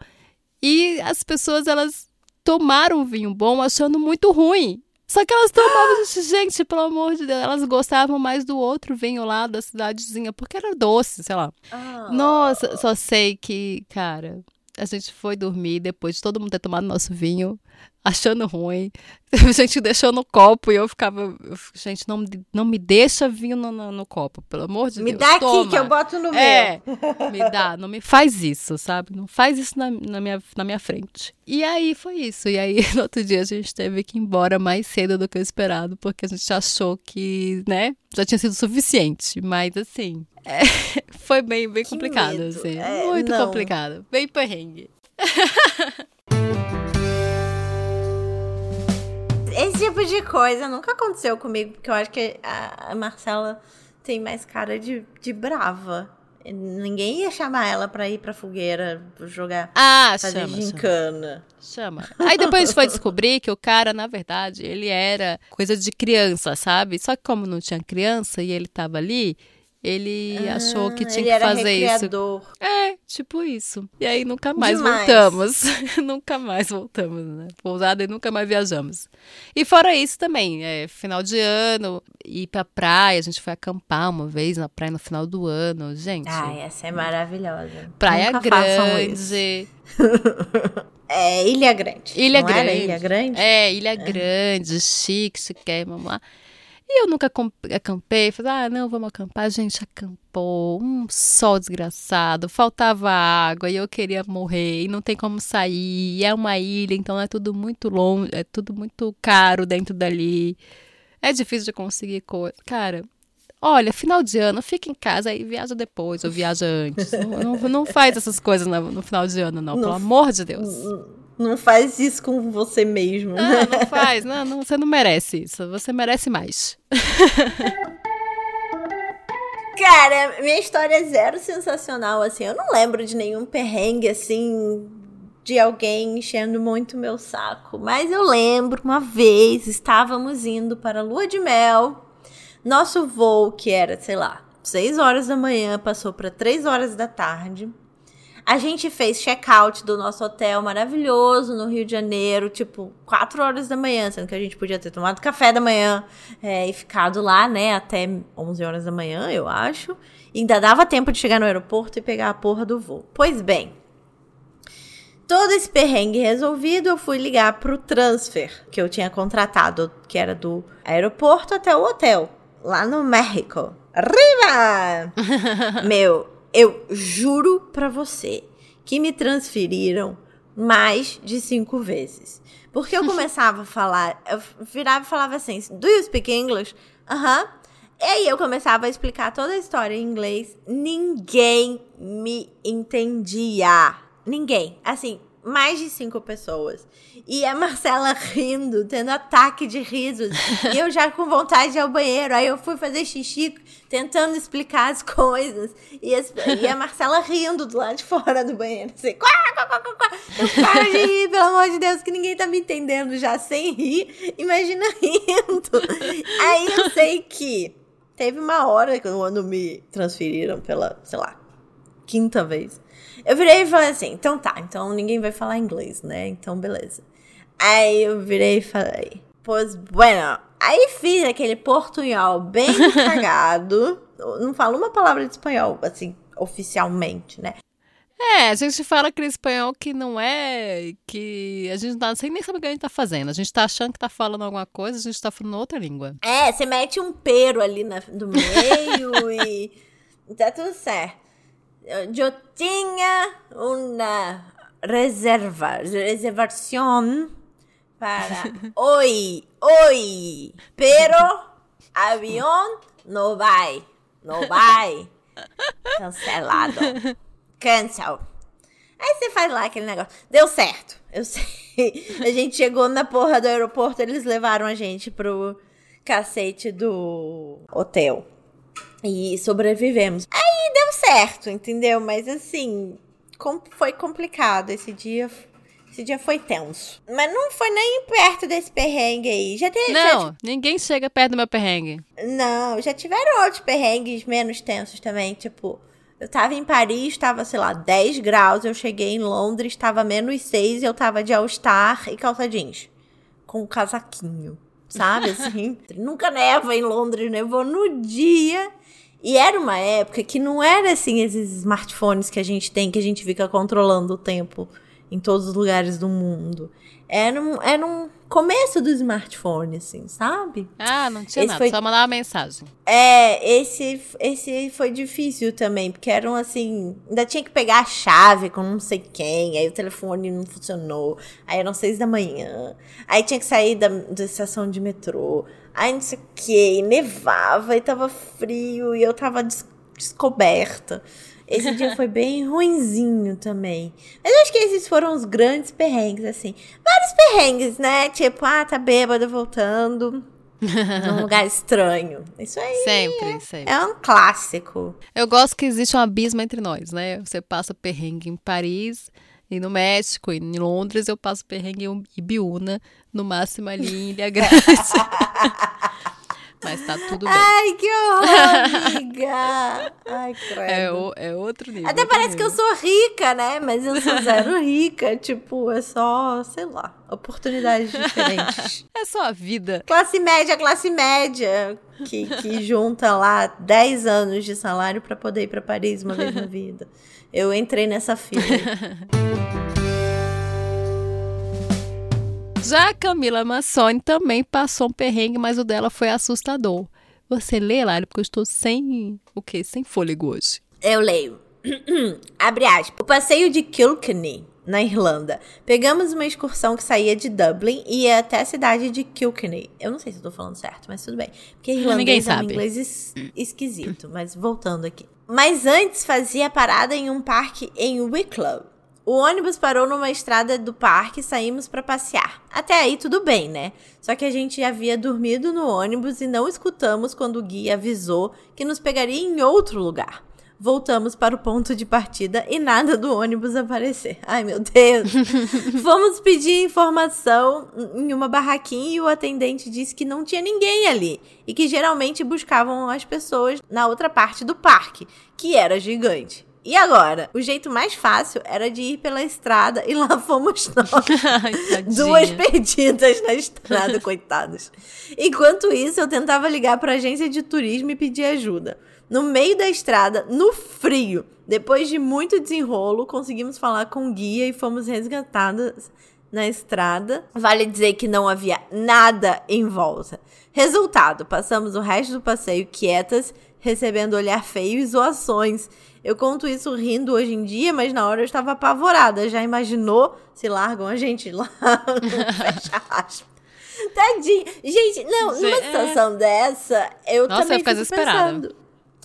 E as pessoas, elas tomaram o vinho bom achando muito ruim. Só que elas tomavam, gente, pelo amor de Deus, elas gostavam mais do outro vinho lá da cidadezinha, porque era doce, sei lá. Ah. Nossa, só sei que, cara, a gente foi dormir depois de todo mundo ter tomado nosso vinho, achando ruim. (laughs) A gente deixou no copo e eu ficava, eu gente, não, me- não me deixa vinho no, no, no copo, pelo amor de Me Deus. dá aqui toma. que eu boto no É, meu. (laughs) me dá, não me faz isso, sabe? Não faz isso na, na, minha, na minha frente. E aí foi isso. E aí, (laughs) no outro dia, a gente teve que ir embora mais cedo do que o esperado, porque a gente achou que, né, já tinha sido suficiente. Mas, assim, é, foi bem, bem Que complicado, medo. assim. É, muito não. complicado. Bem perrengue. Esse tipo de coisa nunca aconteceu comigo, porque eu acho que a Marcela tem mais cara de, de brava. Ninguém ia chamar ela pra ir pra fogueira jogar, Ah, fazer chama, chama. gincana. Chama. Aí depois foi descobrir que o cara, na verdade, ele era coisa de criança, sabe? Só que como não tinha criança e ele tava ali, ele achou que Ah, tinha que fazer isso. É, tipo isso. E aí nunca mais Demais. voltamos. (laughs) nunca mais voltamos, né? Pousada e nunca mais viajamos. E fora isso também, é, final de ano, ir pra praia, a gente foi acampar uma vez na praia no final do ano. Gente, Ai, essa é maravilhosa. praia Nunca grande. (laughs) É Ilha Grande. Ilha não Grande. Ilha Grande? É, Ilha Grande, chique, chique, vamos lá. E eu nunca acampei, falei, ah, não, vamos acampar. A gente acampou, um sol desgraçado, faltava água e eu queria morrer e não tem como sair. E é uma ilha, então é tudo muito longe, é tudo muito caro dentro dali. É difícil de conseguir coisa. Cara, olha, final de ano, fica em casa e viaja depois ou viaja antes. não, não, não faz essas coisas no, no final de ano, não, Não pelo amor de Deus. Não faz isso com você mesmo. Não, não faz. Não, não, você não merece isso. Você merece mais. (laughs) Cara, minha história é zero sensacional, assim. Eu não lembro de nenhum perrengue, assim, de alguém enchendo muito meu saco. Mas eu lembro, uma vez, estávamos indo para a lua de mel. Nosso voo, que era, sei lá, 6 horas da manhã, passou para 3 horas da tarde. A gente fez check-out do nosso hotel maravilhoso no Rio de Janeiro, tipo, 4 horas da manhã, sendo que a gente podia ter tomado café da manhã é, e ficado lá, né, até 11 horas da manhã, eu acho. E ainda dava tempo de chegar no aeroporto e pegar a porra do voo. Pois bem, todo esse perrengue resolvido, eu fui ligar pro transfer que eu tinha contratado, que era do aeroporto até o hotel, lá no México. Arriba! (laughs) Meu, eu juro pra você que me transferiram mais de cinco vezes. Porque eu (laughs) começava a falar, eu virava e falava assim: Do you speak English? Aham. E aí eu começava a explicar toda a história em inglês. Ninguém me entendia. Ninguém. Assim, mais de cinco pessoas. E a Marcela (laughs) rindo, tendo ataque de risos. e eu já com vontade de ir ao banheiro. Aí eu fui fazer xixi, tentando explicar as coisas. E, as, e a Marcela rindo do lado de fora do banheiro. Assim, quá, quá, quá, quá. Eu paro de rir, pelo amor de Deus, que ninguém tá me entendendo já sem rir. Imagina (laughs) rindo. Aí eu sei que teve uma hora quando me transferiram pela, sei lá, quinta vez. Eu virei e falei assim, então tá, então ninguém vai falar inglês, né? Então beleza. Aí eu virei e falei, pois bueno. Aí fiz aquele portunhol bem (laughs) cagado. Não falo uma palavra de espanhol, assim, oficialmente, né? É, a gente fala aquele espanhol que não é. que a gente não sem nem saber o que a gente tá fazendo. A gente tá achando que tá falando alguma coisa, a gente tá falando outra língua. É, você mete um pero ali na, do meio (laughs) e. Tá tudo certo. Eu tinha uma reserva, reservação para (laughs) hoy, hoy, pero avião não vai, não vai, cancelado, cancel. Aí você faz lá aquele negócio. Deu certo, eu sei. A gente chegou na porra do aeroporto, eles levaram a gente pro cacete do hotel. E sobrevivemos. Aí deu certo, entendeu? Mas assim, foi complicado esse dia. Esse dia foi tenso. Mas não foi nem perto desse perrengue aí. Já teve. Não, já, ninguém chega perto do meu perrengue. Não, já tiveram outros perrengues menos tensos também. Tipo, eu tava em Paris, tava, sei lá, 10 graus. Eu cheguei em Londres, tava menos 6 e eu tava de All-Star e calça jeans. Com um casaquinho. Sabe (laughs) assim? Nunca neva em Londres, nevou no dia. E era uma época que não era assim esses smartphones que a gente tem, que a gente fica controlando o tempo em todos os lugares do mundo. Era um, era um começo do smartphone, assim, sabe? Ah, não tinha Esse nada, foi- só mandar uma mensagem. É, esse, esse foi difícil também, porque eram assim. Ainda tinha que pegar a chave com não sei quem, aí o telefone não funcionou, aí eram seis da manhã, aí tinha que sair da, da estação de metrô, aí não sei o que, nevava, e tava frio, e eu tava des- descoberta. Esse dia (laughs) foi bem ruinzinho também. Mas eu acho que esses foram os grandes perrengues, assim. Vários perrengues, né? Tipo, ah, tá bêbado voltando num (laughs) lugar estranho. Isso aí Sempre, sempre. é um clássico. Eu gosto que existe um abismo entre nós, né? Você passa perrengue em Paris e no México, e em Londres eu passo perrengue em Ibiúna, no máximo ali em Ilha (laughs) Grande. Mas tá tudo bem. Ai, que horror, amiga! Ai, (laughs) credo. É, o- é outro nível. Até outro parece que eu nível. sou rica, né? Mas eu sou zero (laughs) rica. Tipo, é só, sei lá, oportunidades diferentes. É só a vida. classe média, classe média, que, que junta lá 10 anos de salário pra poder ir pra Paris uma vez na vida. Eu entrei nessa fila. (laughs) Já a Camila Massoni também passou um perrengue, mas o dela foi assustador. Você lê, Lari, porque eu estou sem o quê? Sem fôlego hoje. Eu leio. (clears throat) Abre aspas. O passeio de Kilkenny, na Irlanda. Pegamos uma excursão que saía de Dublin e ia até a cidade de Kilkenny. Eu não sei se eu tô falando certo, mas tudo bem. Porque (laughs) irlandês é um inglês es- esquisito. mas voltando aqui. Mas antes fazia parada em um parque em Wicklow. O ônibus parou numa estrada do parque e saímos pra passear. Até aí tudo bem, né? Só que a gente havia dormido no ônibus e não escutamos quando o guia avisou que nos pegaria em outro lugar. Voltamos para o ponto de partida e nada do ônibus aparecer. Ai, meu Deus! (laughs) Fomos pedir informação em uma barraquinha e o atendente disse que não tinha ninguém ali e que geralmente buscavam as pessoas na outra parte do parque, que era gigante. E agora? O jeito mais fácil era de ir pela estrada e lá fomos (laughs) nós. Ai. Duas perdidas na estrada, (laughs) coitadas. Enquanto isso, eu tentava ligar para a agência de turismo e pedir ajuda. No meio da estrada, no frio, depois de muito desenrolo, conseguimos falar com o guia e fomos resgatadas na estrada. Vale dizer que não havia nada em volta. Resultado: passamos o resto do passeio quietas, recebendo olhar feio e zoações. Eu conto isso rindo hoje em dia, mas na hora eu estava apavorada. Já imaginou se largam a gente lá? (laughs) Fecha aspas. Tadinho. Gente, não, numa é. situação dessa, eu Nossa, também eu fico desesperada. pensando.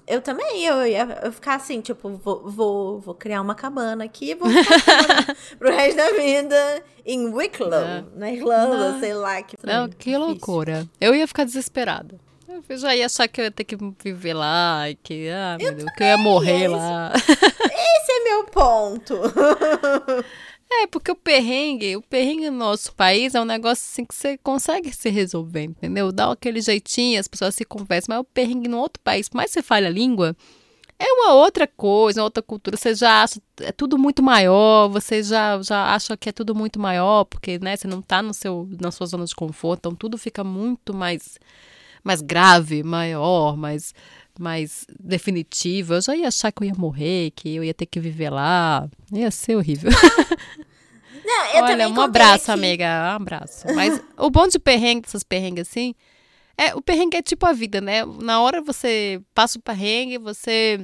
Eu também, eu ia eu ficar assim, tipo, vou, vou, vou criar uma cabana aqui e vou ficar (laughs) pro resto da vida em Wicklow, É. na Irlanda, Não. sei lá. Que, Não, que difícil. loucura. Eu ia ficar desesperada. Eu já ia achar que eu ia ter que viver lá e que, ah, meu Deus, que eu ia morrer é lá. (laughs) Esse é meu ponto. (laughs) É, porque o perrengue, o perrengue no nosso país é um negócio assim que você consegue se resolver, entendeu? Dá aquele jeitinho, as pessoas se conversam, mas o perrengue no outro país, por mais que você fale a língua, é uma outra coisa, uma outra cultura. Você já acha, é tudo muito maior, você já, já acha que é tudo muito maior, porque, né, você não tá no seu, na sua zona de conforto, então tudo fica muito mais, mais grave, maior, mais, mais definitivo. Eu já ia achar que eu ia morrer, que eu ia ter que viver lá. Ia ser horrível. (laughs) Não, eu Olha, um abraço, aqui. amiga. Um abraço. Mas o bom de perrengue, dessas perrengues assim, é o perrengue é tipo a vida, né? Na hora você passa o perrengue, você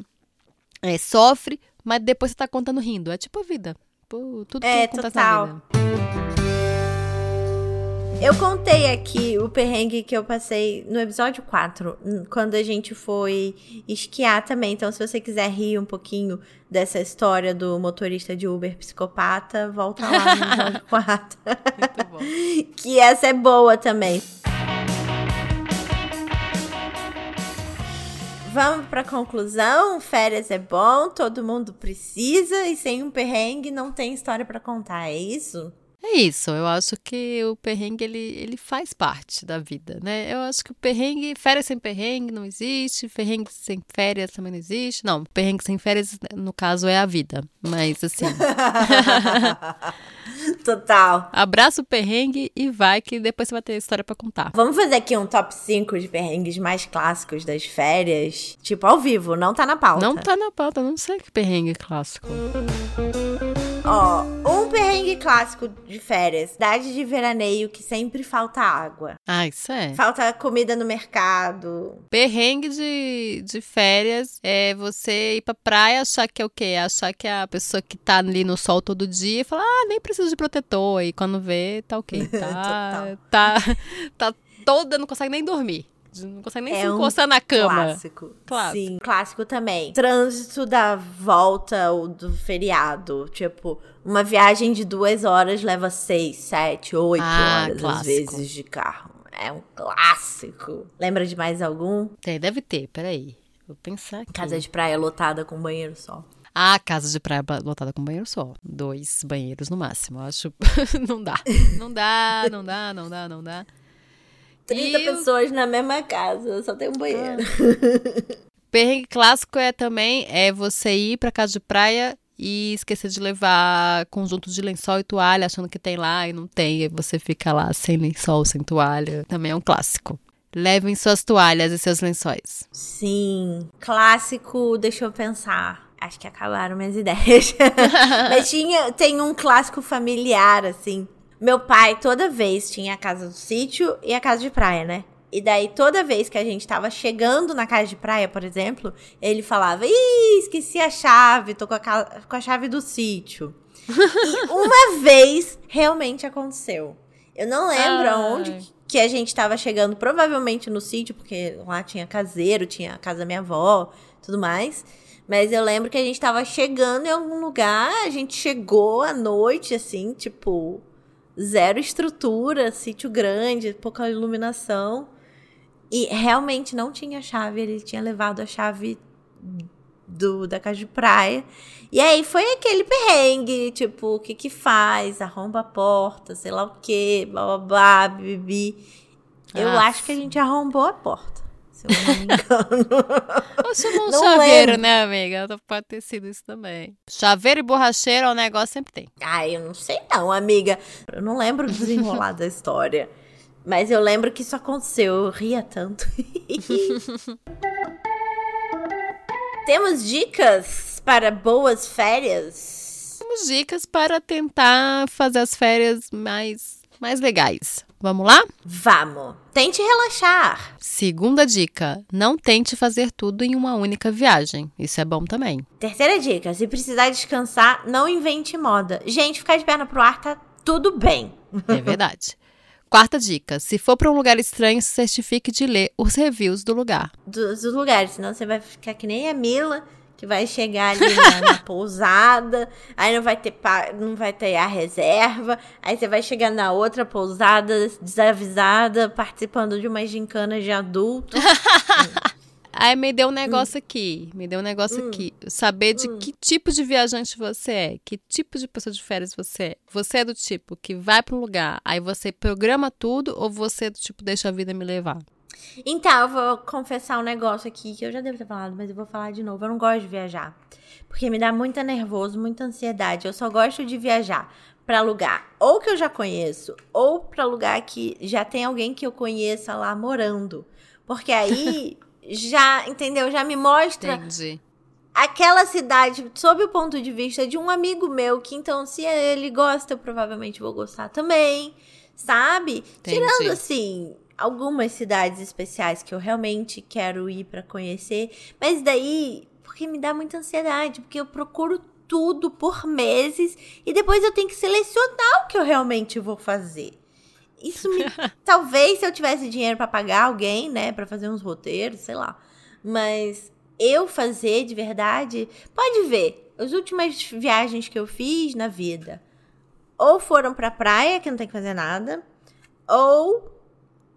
é, sofre, mas depois você tá contando rindo. É tipo a vida. Pô, tudo É, que acontece total. na vida. Eu contei aqui o perrengue que eu passei no episódio 4, hum, quando a gente foi esquiar também. Então, se você quiser rir um pouquinho dessa história do motorista de Uber psicopata, volta lá no episódio (laughs) 4. Muito bom. (laughs) que essa é boa também. Vamos pra conclusão. Férias é bom, todo mundo precisa e sem um perrengue não tem história pra contar, é isso? É isso, eu acho que o perrengue ele, ele faz parte da vida, né? Eu acho que o perrengue, férias sem perrengue não existe, perrengue sem férias também não existe. Não, perrengue sem férias, no caso, é a vida. Mas assim, (laughs) Total. abraça o perrengue e vai que depois você vai ter história pra contar. Vamos fazer aqui um top 5 de perrengues mais clássicos das férias. Tipo, ao vivo, não tá na pauta. Não tá na pauta, não sei que perrengue clássico. Ó, um perrengue clássico de férias. Cidade de veraneio que sempre falta água. Ah, isso é. Falta comida no mercado. Perrengue de, de férias é você ir pra praia achar que é o quê? Achar que é a pessoa que tá ali no sol todo dia e falar, ah, nem preciso de protetor. E quando vê, tá ok. (laughs) Tá, tá, tá toda, não consegue nem dormir. Não consegue nem É se um encostar na cama. Clássico. Clássico. Sim, clássico também. Trânsito da volta ou do feriado. Tipo, uma viagem de duas horas leva seis, sete, oito Ah, horas, às clássico. vezes, de carro. É um clássico. Lembra de mais algum? Tem, deve ter, peraí. Vou pensar aqui. Casa de praia lotada com banheiro só. Ah, casa de praia lotada com banheiro só. Dois banheiros no máximo. Eu acho. (laughs) não dá. Não dá, não dá, não dá, não dá. 30 E pessoas na mesma casa, só tem um banheiro. (laughs) Perrengue clássico é também é você ir pra casa de praia e esquecer de levar conjunto de lençol e toalha, achando que tem lá e não tem, e você fica lá sem lençol, sem toalha. Também é um clássico. Levem suas toalhas e seus lençóis. Sim. Clássico, deixa eu pensar. Acho que acabaram minhas (laughs) ideias. (laughs) Mas tinha, tem um clássico familiar, assim. Meu pai, toda vez, tinha a casa do sítio e a casa de praia, né? E daí, toda vez que a gente tava chegando na casa de praia, por exemplo, ele falava: Ih, esqueci a chave, tô com a, com a chave do sítio. e (laughs) uma vez realmente aconteceu. Eu não lembro Ai. aonde que a gente tava chegando, provavelmente no sítio, porque lá tinha caseiro, tinha a casa da minha avó, tudo mais. Mas eu lembro que a gente tava chegando em algum lugar, a gente chegou à noite, assim, tipo, zero estrutura, sítio grande, pouca iluminação. E realmente não tinha chave, ele tinha levado a chave do, da casa de praia. E aí foi aquele perrengue, tipo, o que que faz? Arromba a porta, sei lá o quê, blá blá blá, bibi. Eu acho que a gente arrombou a porta, se (laughs) eu não me engano. Ou chamou um Não chaveiro, lembro. né, amiga? Pode ter sido isso também. Chaveiro e borracheiro é um negócio que sempre tem. Ai, eu não sei não, amiga. Eu não lembro do desenrolar da história. Mas eu lembro que isso aconteceu. Eu ria tanto. (laughs) Temos dicas para boas férias? Temos dicas para tentar fazer as férias mais, mais legais. Vamos lá? Vamos. Tente relaxar. Segunda dica: não tente fazer tudo em uma única viagem. Isso é bom também. Terceira dica: se precisar descansar, não invente moda. Gente, ficar de perna pro ar tá tudo bem. É verdade. (laughs) Quarta dica: se for para um lugar estranho, se certifique de ler os reviews do lugar. Dos, dos lugares, senão você vai ficar que nem a Mila, que vai chegar ali na, na (laughs) pousada, aí não vai ter pa- não vai ter a reserva, aí você vai chegar na outra pousada desavisada, participando de uma gincana de adulto. (laughs) Aí me Hum. deu um negócio aqui, me deu um negócio aqui. Saber de Hum. que tipo de viajante você é, que tipo de pessoa de férias você é. Você é do tipo que vai para um lugar, aí você programa tudo, ou você é do tipo deixa a vida me levar? Então, eu vou confessar um negócio aqui que eu já devo ter falado, mas eu vou falar de novo. Eu não gosto de viajar. Porque me dá muito nervoso, muita ansiedade. Eu só gosto de viajar pra lugar ou que eu já conheço, ou pra lugar que já tem alguém que eu conheça lá morando. Porque aí (laughs) já, entendeu? Já me mostra Entendi. aquela cidade sob o ponto de vista de um amigo meu, que então, se ele gosta, eu provavelmente vou gostar também, sabe? Entendi. Tirando, assim, algumas cidades especiais que eu realmente quero ir pra conhecer, mas daí, porque me dá muita ansiedade, porque eu procuro tudo por meses e depois eu tenho que selecionar o que eu realmente vou fazer. Isso me. (laughs) Talvez se eu tivesse dinheiro pra pagar alguém, né, Pra fazer uns roteiros, sei lá. Mas eu fazer de verdade, pode ver. As últimas viagens que eu fiz na vida, ou foram pra praia, que não tem que fazer nada, ou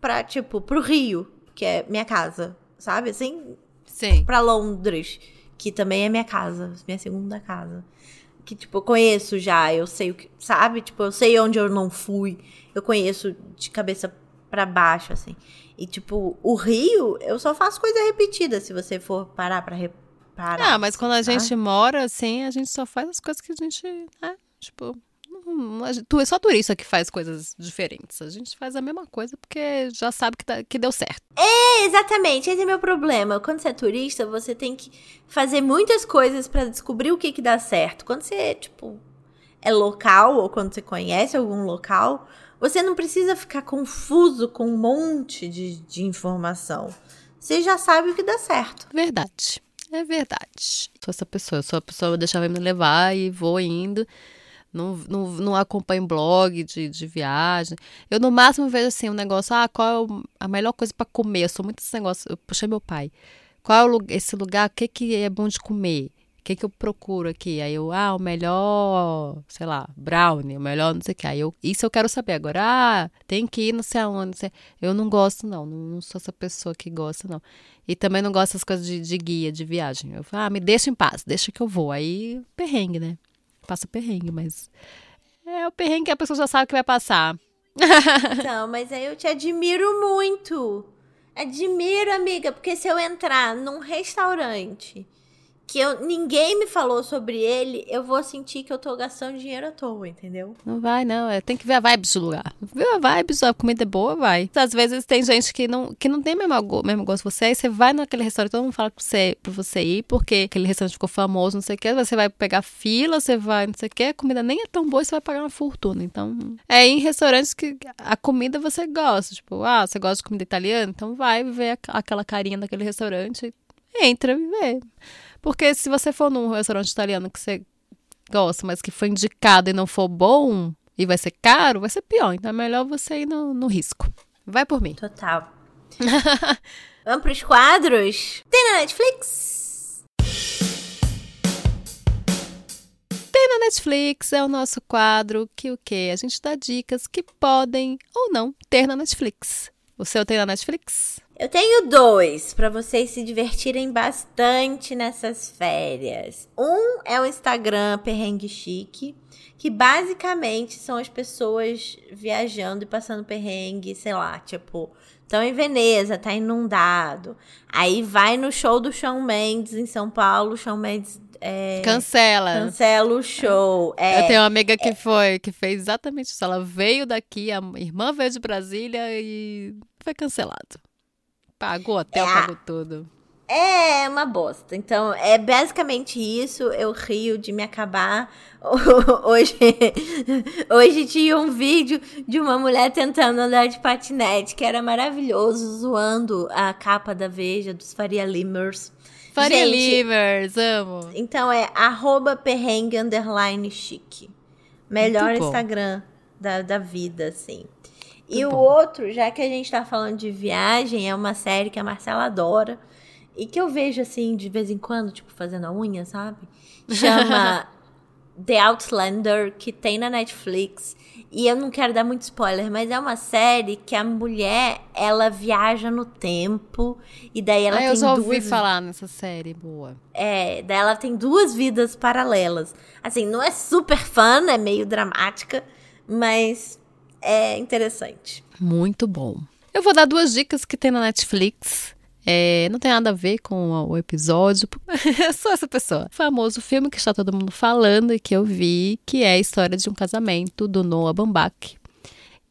pra, tipo, pro Rio, que é minha casa, sabe? Assim, Sim. pra Londres, que também é minha casa, minha segunda casa. Que, tipo, eu conheço já, eu sei o que, sabe? Tipo, eu sei onde eu não fui, eu conheço de cabeça pra baixo, assim. E, tipo, o Rio, eu só faço coisa repetida, se você for parar pra reparar. Ah, mas quando a tá? gente mora assim, a gente só faz as coisas que a gente, né, tipo, tu é só turista que faz coisas diferentes. A gente faz a mesma coisa porque já sabe que, tá- que deu certo. É, exatamente, esse é meu problema. Quando você é turista, você tem que fazer muitas coisas pra descobrir o que que dá certo. Quando você, tipo, é local ou quando você conhece algum local, você não precisa ficar confuso com um monte de, de informação. Você já sabe o que dá certo. Verdade. É verdade. Sou essa pessoa. Eu sou a pessoa que deixava me levar e vou indo. Não, não, não acompanho blog de, de viagem. Eu, no máximo, vejo assim um negócio. Ah, qual é a melhor coisa pra comer? Eu sou muito esse negócio. Eu puxei meu pai. Qual é o esse lugar? O que, que é bom de comer? O que, que eu procuro aqui? Aí eu, ah, o melhor, sei lá, brownie, o melhor não sei o que. Aí eu, isso eu quero saber. Agora, ah, tem que ir não sei aonde. Não sei. Eu não gosto, não. Não, sou essa pessoa que gosta, não. E também não gosto dessas coisas de, de guia, de viagem. Eu falo, ah, me deixa em paz, deixa que eu vou. Aí, perrengue, né? Passa perrengue, mas. É o perrengue que a pessoa já sabe que vai passar. (laughs) Então, mas aí eu te admiro muito. Admiro, amiga, porque se eu entrar num restaurante que eu, ninguém me falou sobre ele, eu vou sentir que eu tô gastando dinheiro à toa, entendeu? Não vai, não. É, tem que ver a vibes do lugar. Ver a vibes, a comida é boa, vai. Às vezes tem gente que não, que não tem mesmo, mesmo gosto que você, aí você vai naquele restaurante, todo mundo fala pra você, pra você ir, porque aquele restaurante ficou famoso, não sei o que, você vai pegar fila, você vai, não sei o que, a comida nem é tão boa você vai pagar uma fortuna. Então, é em restaurantes que a comida você gosta. Tipo, ah, você gosta de comida italiana? Então vai ver aqu- aquela carinha daquele restaurante, entra e vê. Porque se você for num restaurante italiano que você gosta, mas que foi indicado e não for bom e vai ser caro, vai ser pior. Então é melhor você ir no, no risco. Vai por mim. Total. (laughs) Vamos pros quadros? Tem na Netflix? Tem na Netflix, é o nosso quadro que o quê? A gente dá dicas que podem ou não ter na Netflix. O seu tem na Netflix? Eu tenho dois pra vocês se divertirem bastante nessas férias. Um é o Instagram Perrengue Chique, que basicamente são as pessoas viajando e passando perrengue, sei lá, tipo, estão em Veneza, tá inundado. Aí vai no show do Shawn Mendes em São Paulo, Shawn Mendes é, Cancela. cancela o show. É, Eu tenho uma amiga que foi, que fez exatamente isso. Ela veio daqui, a irmã veio de Brasília e foi cancelado. Pagou hotel, É. pagou tudo. É uma bosta. Então, é basicamente isso. Eu rio de me acabar. (laughs) Hoje, hoje tinha um vídeo de uma mulher tentando andar de patinete, que era maravilhoso, zoando a capa da Veja dos Faria Limers. Faria Limers, amo. Então é arroba perrengue underline chique. Melhor. Instagram da, da vida, assim. E o bom. outro, já que a gente tá falando de viagem, é uma série que a Marcela adora. E que eu vejo, assim, de vez em quando, tipo, fazendo a unha, sabe? Chama (laughs) The Outlander, que tem na Netflix. E eu não quero dar muito spoiler, mas é uma série que a mulher, ela viaja no tempo. E daí ela ah, tem eu já ouvi duas... falar nessa série, boa. É, daí ela tem duas vidas paralelas. Assim, não é super fã, é meio dramática, mas é interessante. Muito bom. Eu vou dar duas dicas que tem na Netflix. É, não tem nada a ver com o episódio. (laughs) Eu sou essa pessoa. O famoso filme que está todo mundo falando e que eu vi, que é a história de um casamento do Noah Baumbach,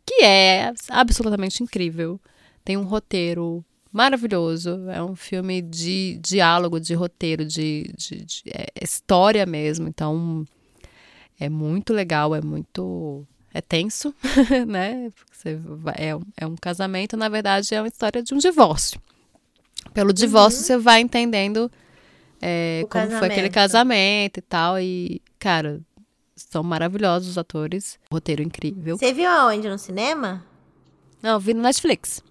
que é absolutamente incrível. Tem um roteiro maravilhoso. É um filme de diálogo, de roteiro, de, de, de é, história mesmo. Então, é muito legal, é muito. É tenso, (laughs) né? Você vai, é, um- é um casamento, na verdade, é uma história de um divórcio. Pelo divórcio, você vai entendendo é, como foi aquele casamento. casamento e tal. E, cara, são maravilhosos os atores. Roteiro incrível. Você viu aonde? No cinema? Não, vi no Netflix.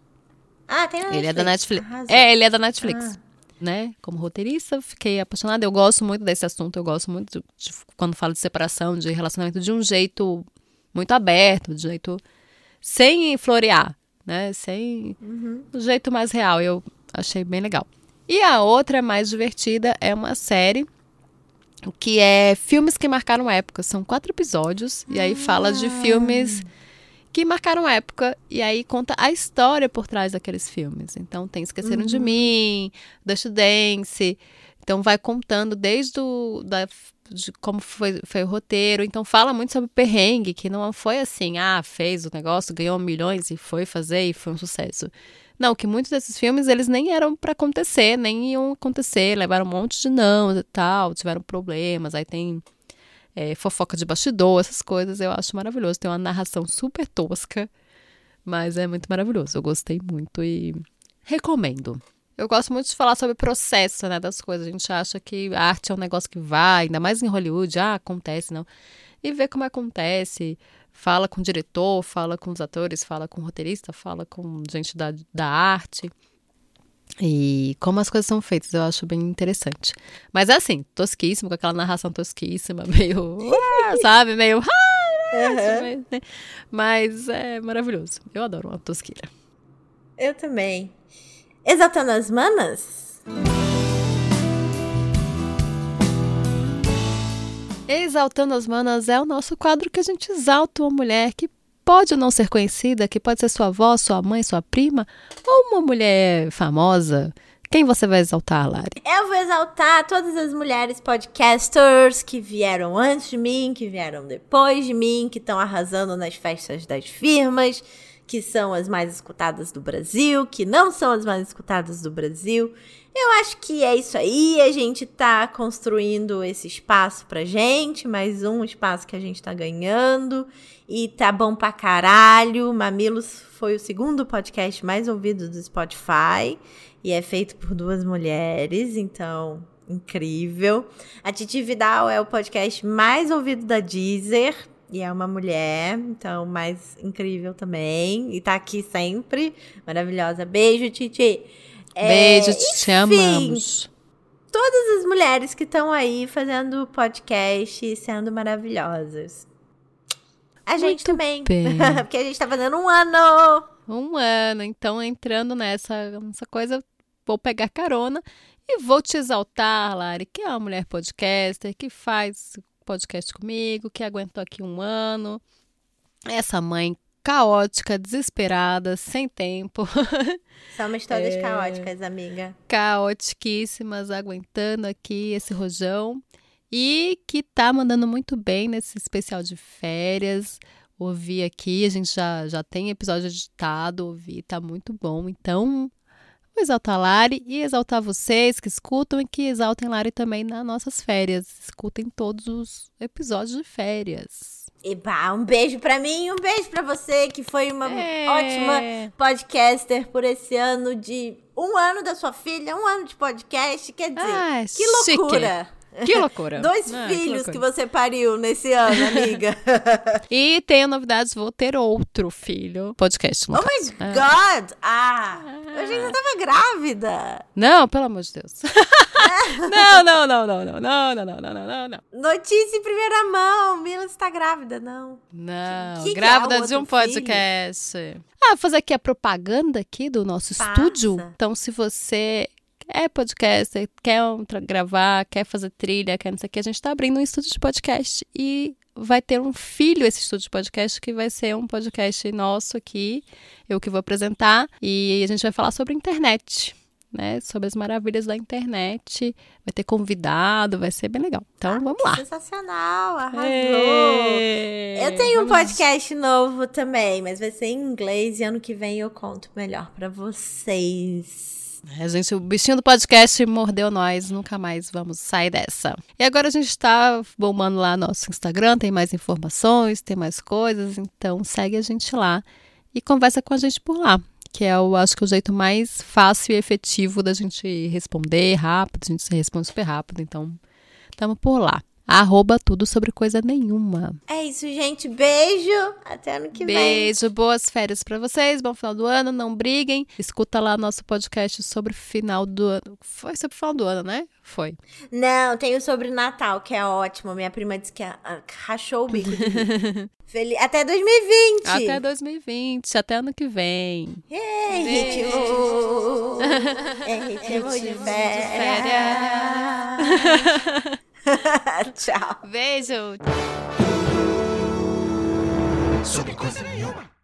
Ah, tem na Netflix. Ele é da Netflix. Arrasou. É, ele é da Netflix. Ah. Né? Como roteirista, fiquei apaixonada. Eu gosto muito desse assunto. Eu gosto muito de, de- quando falo de separação, de relacionamento, de um jeito muito aberto, de um jeito sem florear, né? Sem um jeito mais real. Eu achei bem legal. E a outra mais divertida é uma série que é filmes que marcaram época. São quatro episódios e aí fala de filmes que marcaram época e aí conta a história por trás daqueles filmes. Então tem Esqueceram de Mim, Dust Dance. Então vai contando desde o, da, de como foi, foi o roteiro. Então fala muito sobre perrengue, que não foi assim, ah, fez o negócio, ganhou milhões e foi fazer e foi um sucesso. Não, que muitos desses filmes eles nem eram pra acontecer, nem iam acontecer, levaram um monte de não e tal, tiveram problemas. Aí tem é, fofoca de bastidor, essas coisas, eu acho maravilhoso. Tem uma narração super tosca, mas é muito maravilhoso. Eu gostei muito e recomendo. Eu gosto muito de falar sobre o processo né, das coisas. A gente acha que a arte é um negócio que vai, ainda mais em Hollywood, ah, acontece, não. E ver como acontece. Fala com o diretor, fala com os atores, fala com o roteirista, fala com gente da, da arte. E como as coisas são feitas, eu acho bem interessante. Mas é assim, tosquíssimo, com aquela narração tosquíssima, (laughs) meio. ah, sabe? Meio. mas, mas é maravilhoso. Eu adoro uma tosqueira. Eu também. Exaltando as manas? Exaltando as Manas é o nosso quadro que a gente exalta uma mulher que pode ou não ser conhecida, que pode ser sua avó, sua mãe, sua prima, ou uma mulher famosa. Quem você vai exaltar, Lari? Eu vou exaltar todas as mulheres podcasters que vieram antes de mim, que vieram depois de mim, que estão arrasando nas festas das firmas, que são as mais escutadas do Brasil, que não são as mais escutadas do Brasil. Eu acho que é isso aí, a gente tá construindo esse espaço pra gente, mais um espaço que a gente tá ganhando, e tá bom pra caralho. Mamilos foi o segundo podcast mais ouvido do Spotify, e é feito por duas mulheres, então incrível. A Titi Vidal é o podcast mais ouvido da Deezer. E é uma mulher, então mais incrível também. E tá aqui sempre. Maravilhosa. Beijo, Titi. É, Beijo, te enfim, amamos. Todas as mulheres que estão aí fazendo podcast e sendo maravilhosas. A gente Muito também. bem. (laughs) Porque a gente tá fazendo um ano. Um ano, então entrando nessa, nessa coisa, vou pegar carona e vou te exaltar, Lari, que é uma mulher podcaster, que faz podcast comigo, que aguentou aqui um ano. Essa mãe caótica, desesperada, sem tempo, (laughs) Somos todas É. caóticas, amiga. caotiquíssimas, aguentando aqui esse rojão. E que tá mandando muito bem nesse especial de férias. Ouvi aqui, a gente já, já tem episódio editado, ouvi, tá muito bom. Então, vou exaltar a Lari e exaltar vocês que escutam e que exaltem Lari também nas nossas férias. Escutem todos os episódios de férias. Eba, um beijo pra mim um beijo pra você, que foi uma É. ótima podcaster por esse ano de um ano da sua filha, um ano de podcast. Quer dizer, Ah, que chique. Que loucura. Dois Ah, filhos loucura. que você pariu nesse ano, amiga. (laughs) E tenho novidades, vou ter outro filho. Podcast, oh caso. my É. God! Ah, eu achei que você tava grávida. Não, pelo amor de Deus. (laughs) não, não, não, não, não, não, não, não, não, não, não. Notícia em primeira mão. Mila está grávida, não. Não, Que que grávida é o de um outro filho? podcast. Ah, vou fazer aqui a propaganda aqui do nosso Faça. estúdio. Então, se você é podcaster, quer gravar, quer fazer trilha, quer não sei o que, a gente tá abrindo um estúdio de podcast e vai ter um filho esse estúdio de podcast que vai ser um podcast nosso aqui, eu que vou apresentar, e a gente vai falar sobre internet. Né, sobre as maravilhas da internet, vai ter convidado, vai ser bem legal. Então vamos lá. Sensacional, arrasou. Ê, Eu tenho um podcast novo também, mas vai ser em inglês e ano que vem eu conto melhor pra vocês. É, gente, o bichinho do podcast mordeu nós, nunca mais vamos sair dessa. E agora a gente tá bombando lá nosso Instagram, tem mais informações, tem mais coisas, então segue a gente lá e conversa com a gente por lá, que é o acho que o jeito mais fácil e efetivo da gente responder rápido, a gente se responde super rápido, então tamo por lá. Arroba tudo sobre coisa nenhuma. É isso, gente. Beijo. Até ano que vem. Beijo, boas férias pra vocês, bom final do ano, não briguem. Escuta lá nosso podcast sobre final do ano. Foi sobre o final do ano, né? Foi. Não, tem o sobre Natal, que é ótimo. Minha prima disse que ah, rachou o bico. (laughs) Feliz... Até 2020. Até 2020, até ano que vem. (laughs) É ritmo. É ritmo de férias. (laughs) (laughs) Tchau. Beijo! Sobre coisa nenhuma.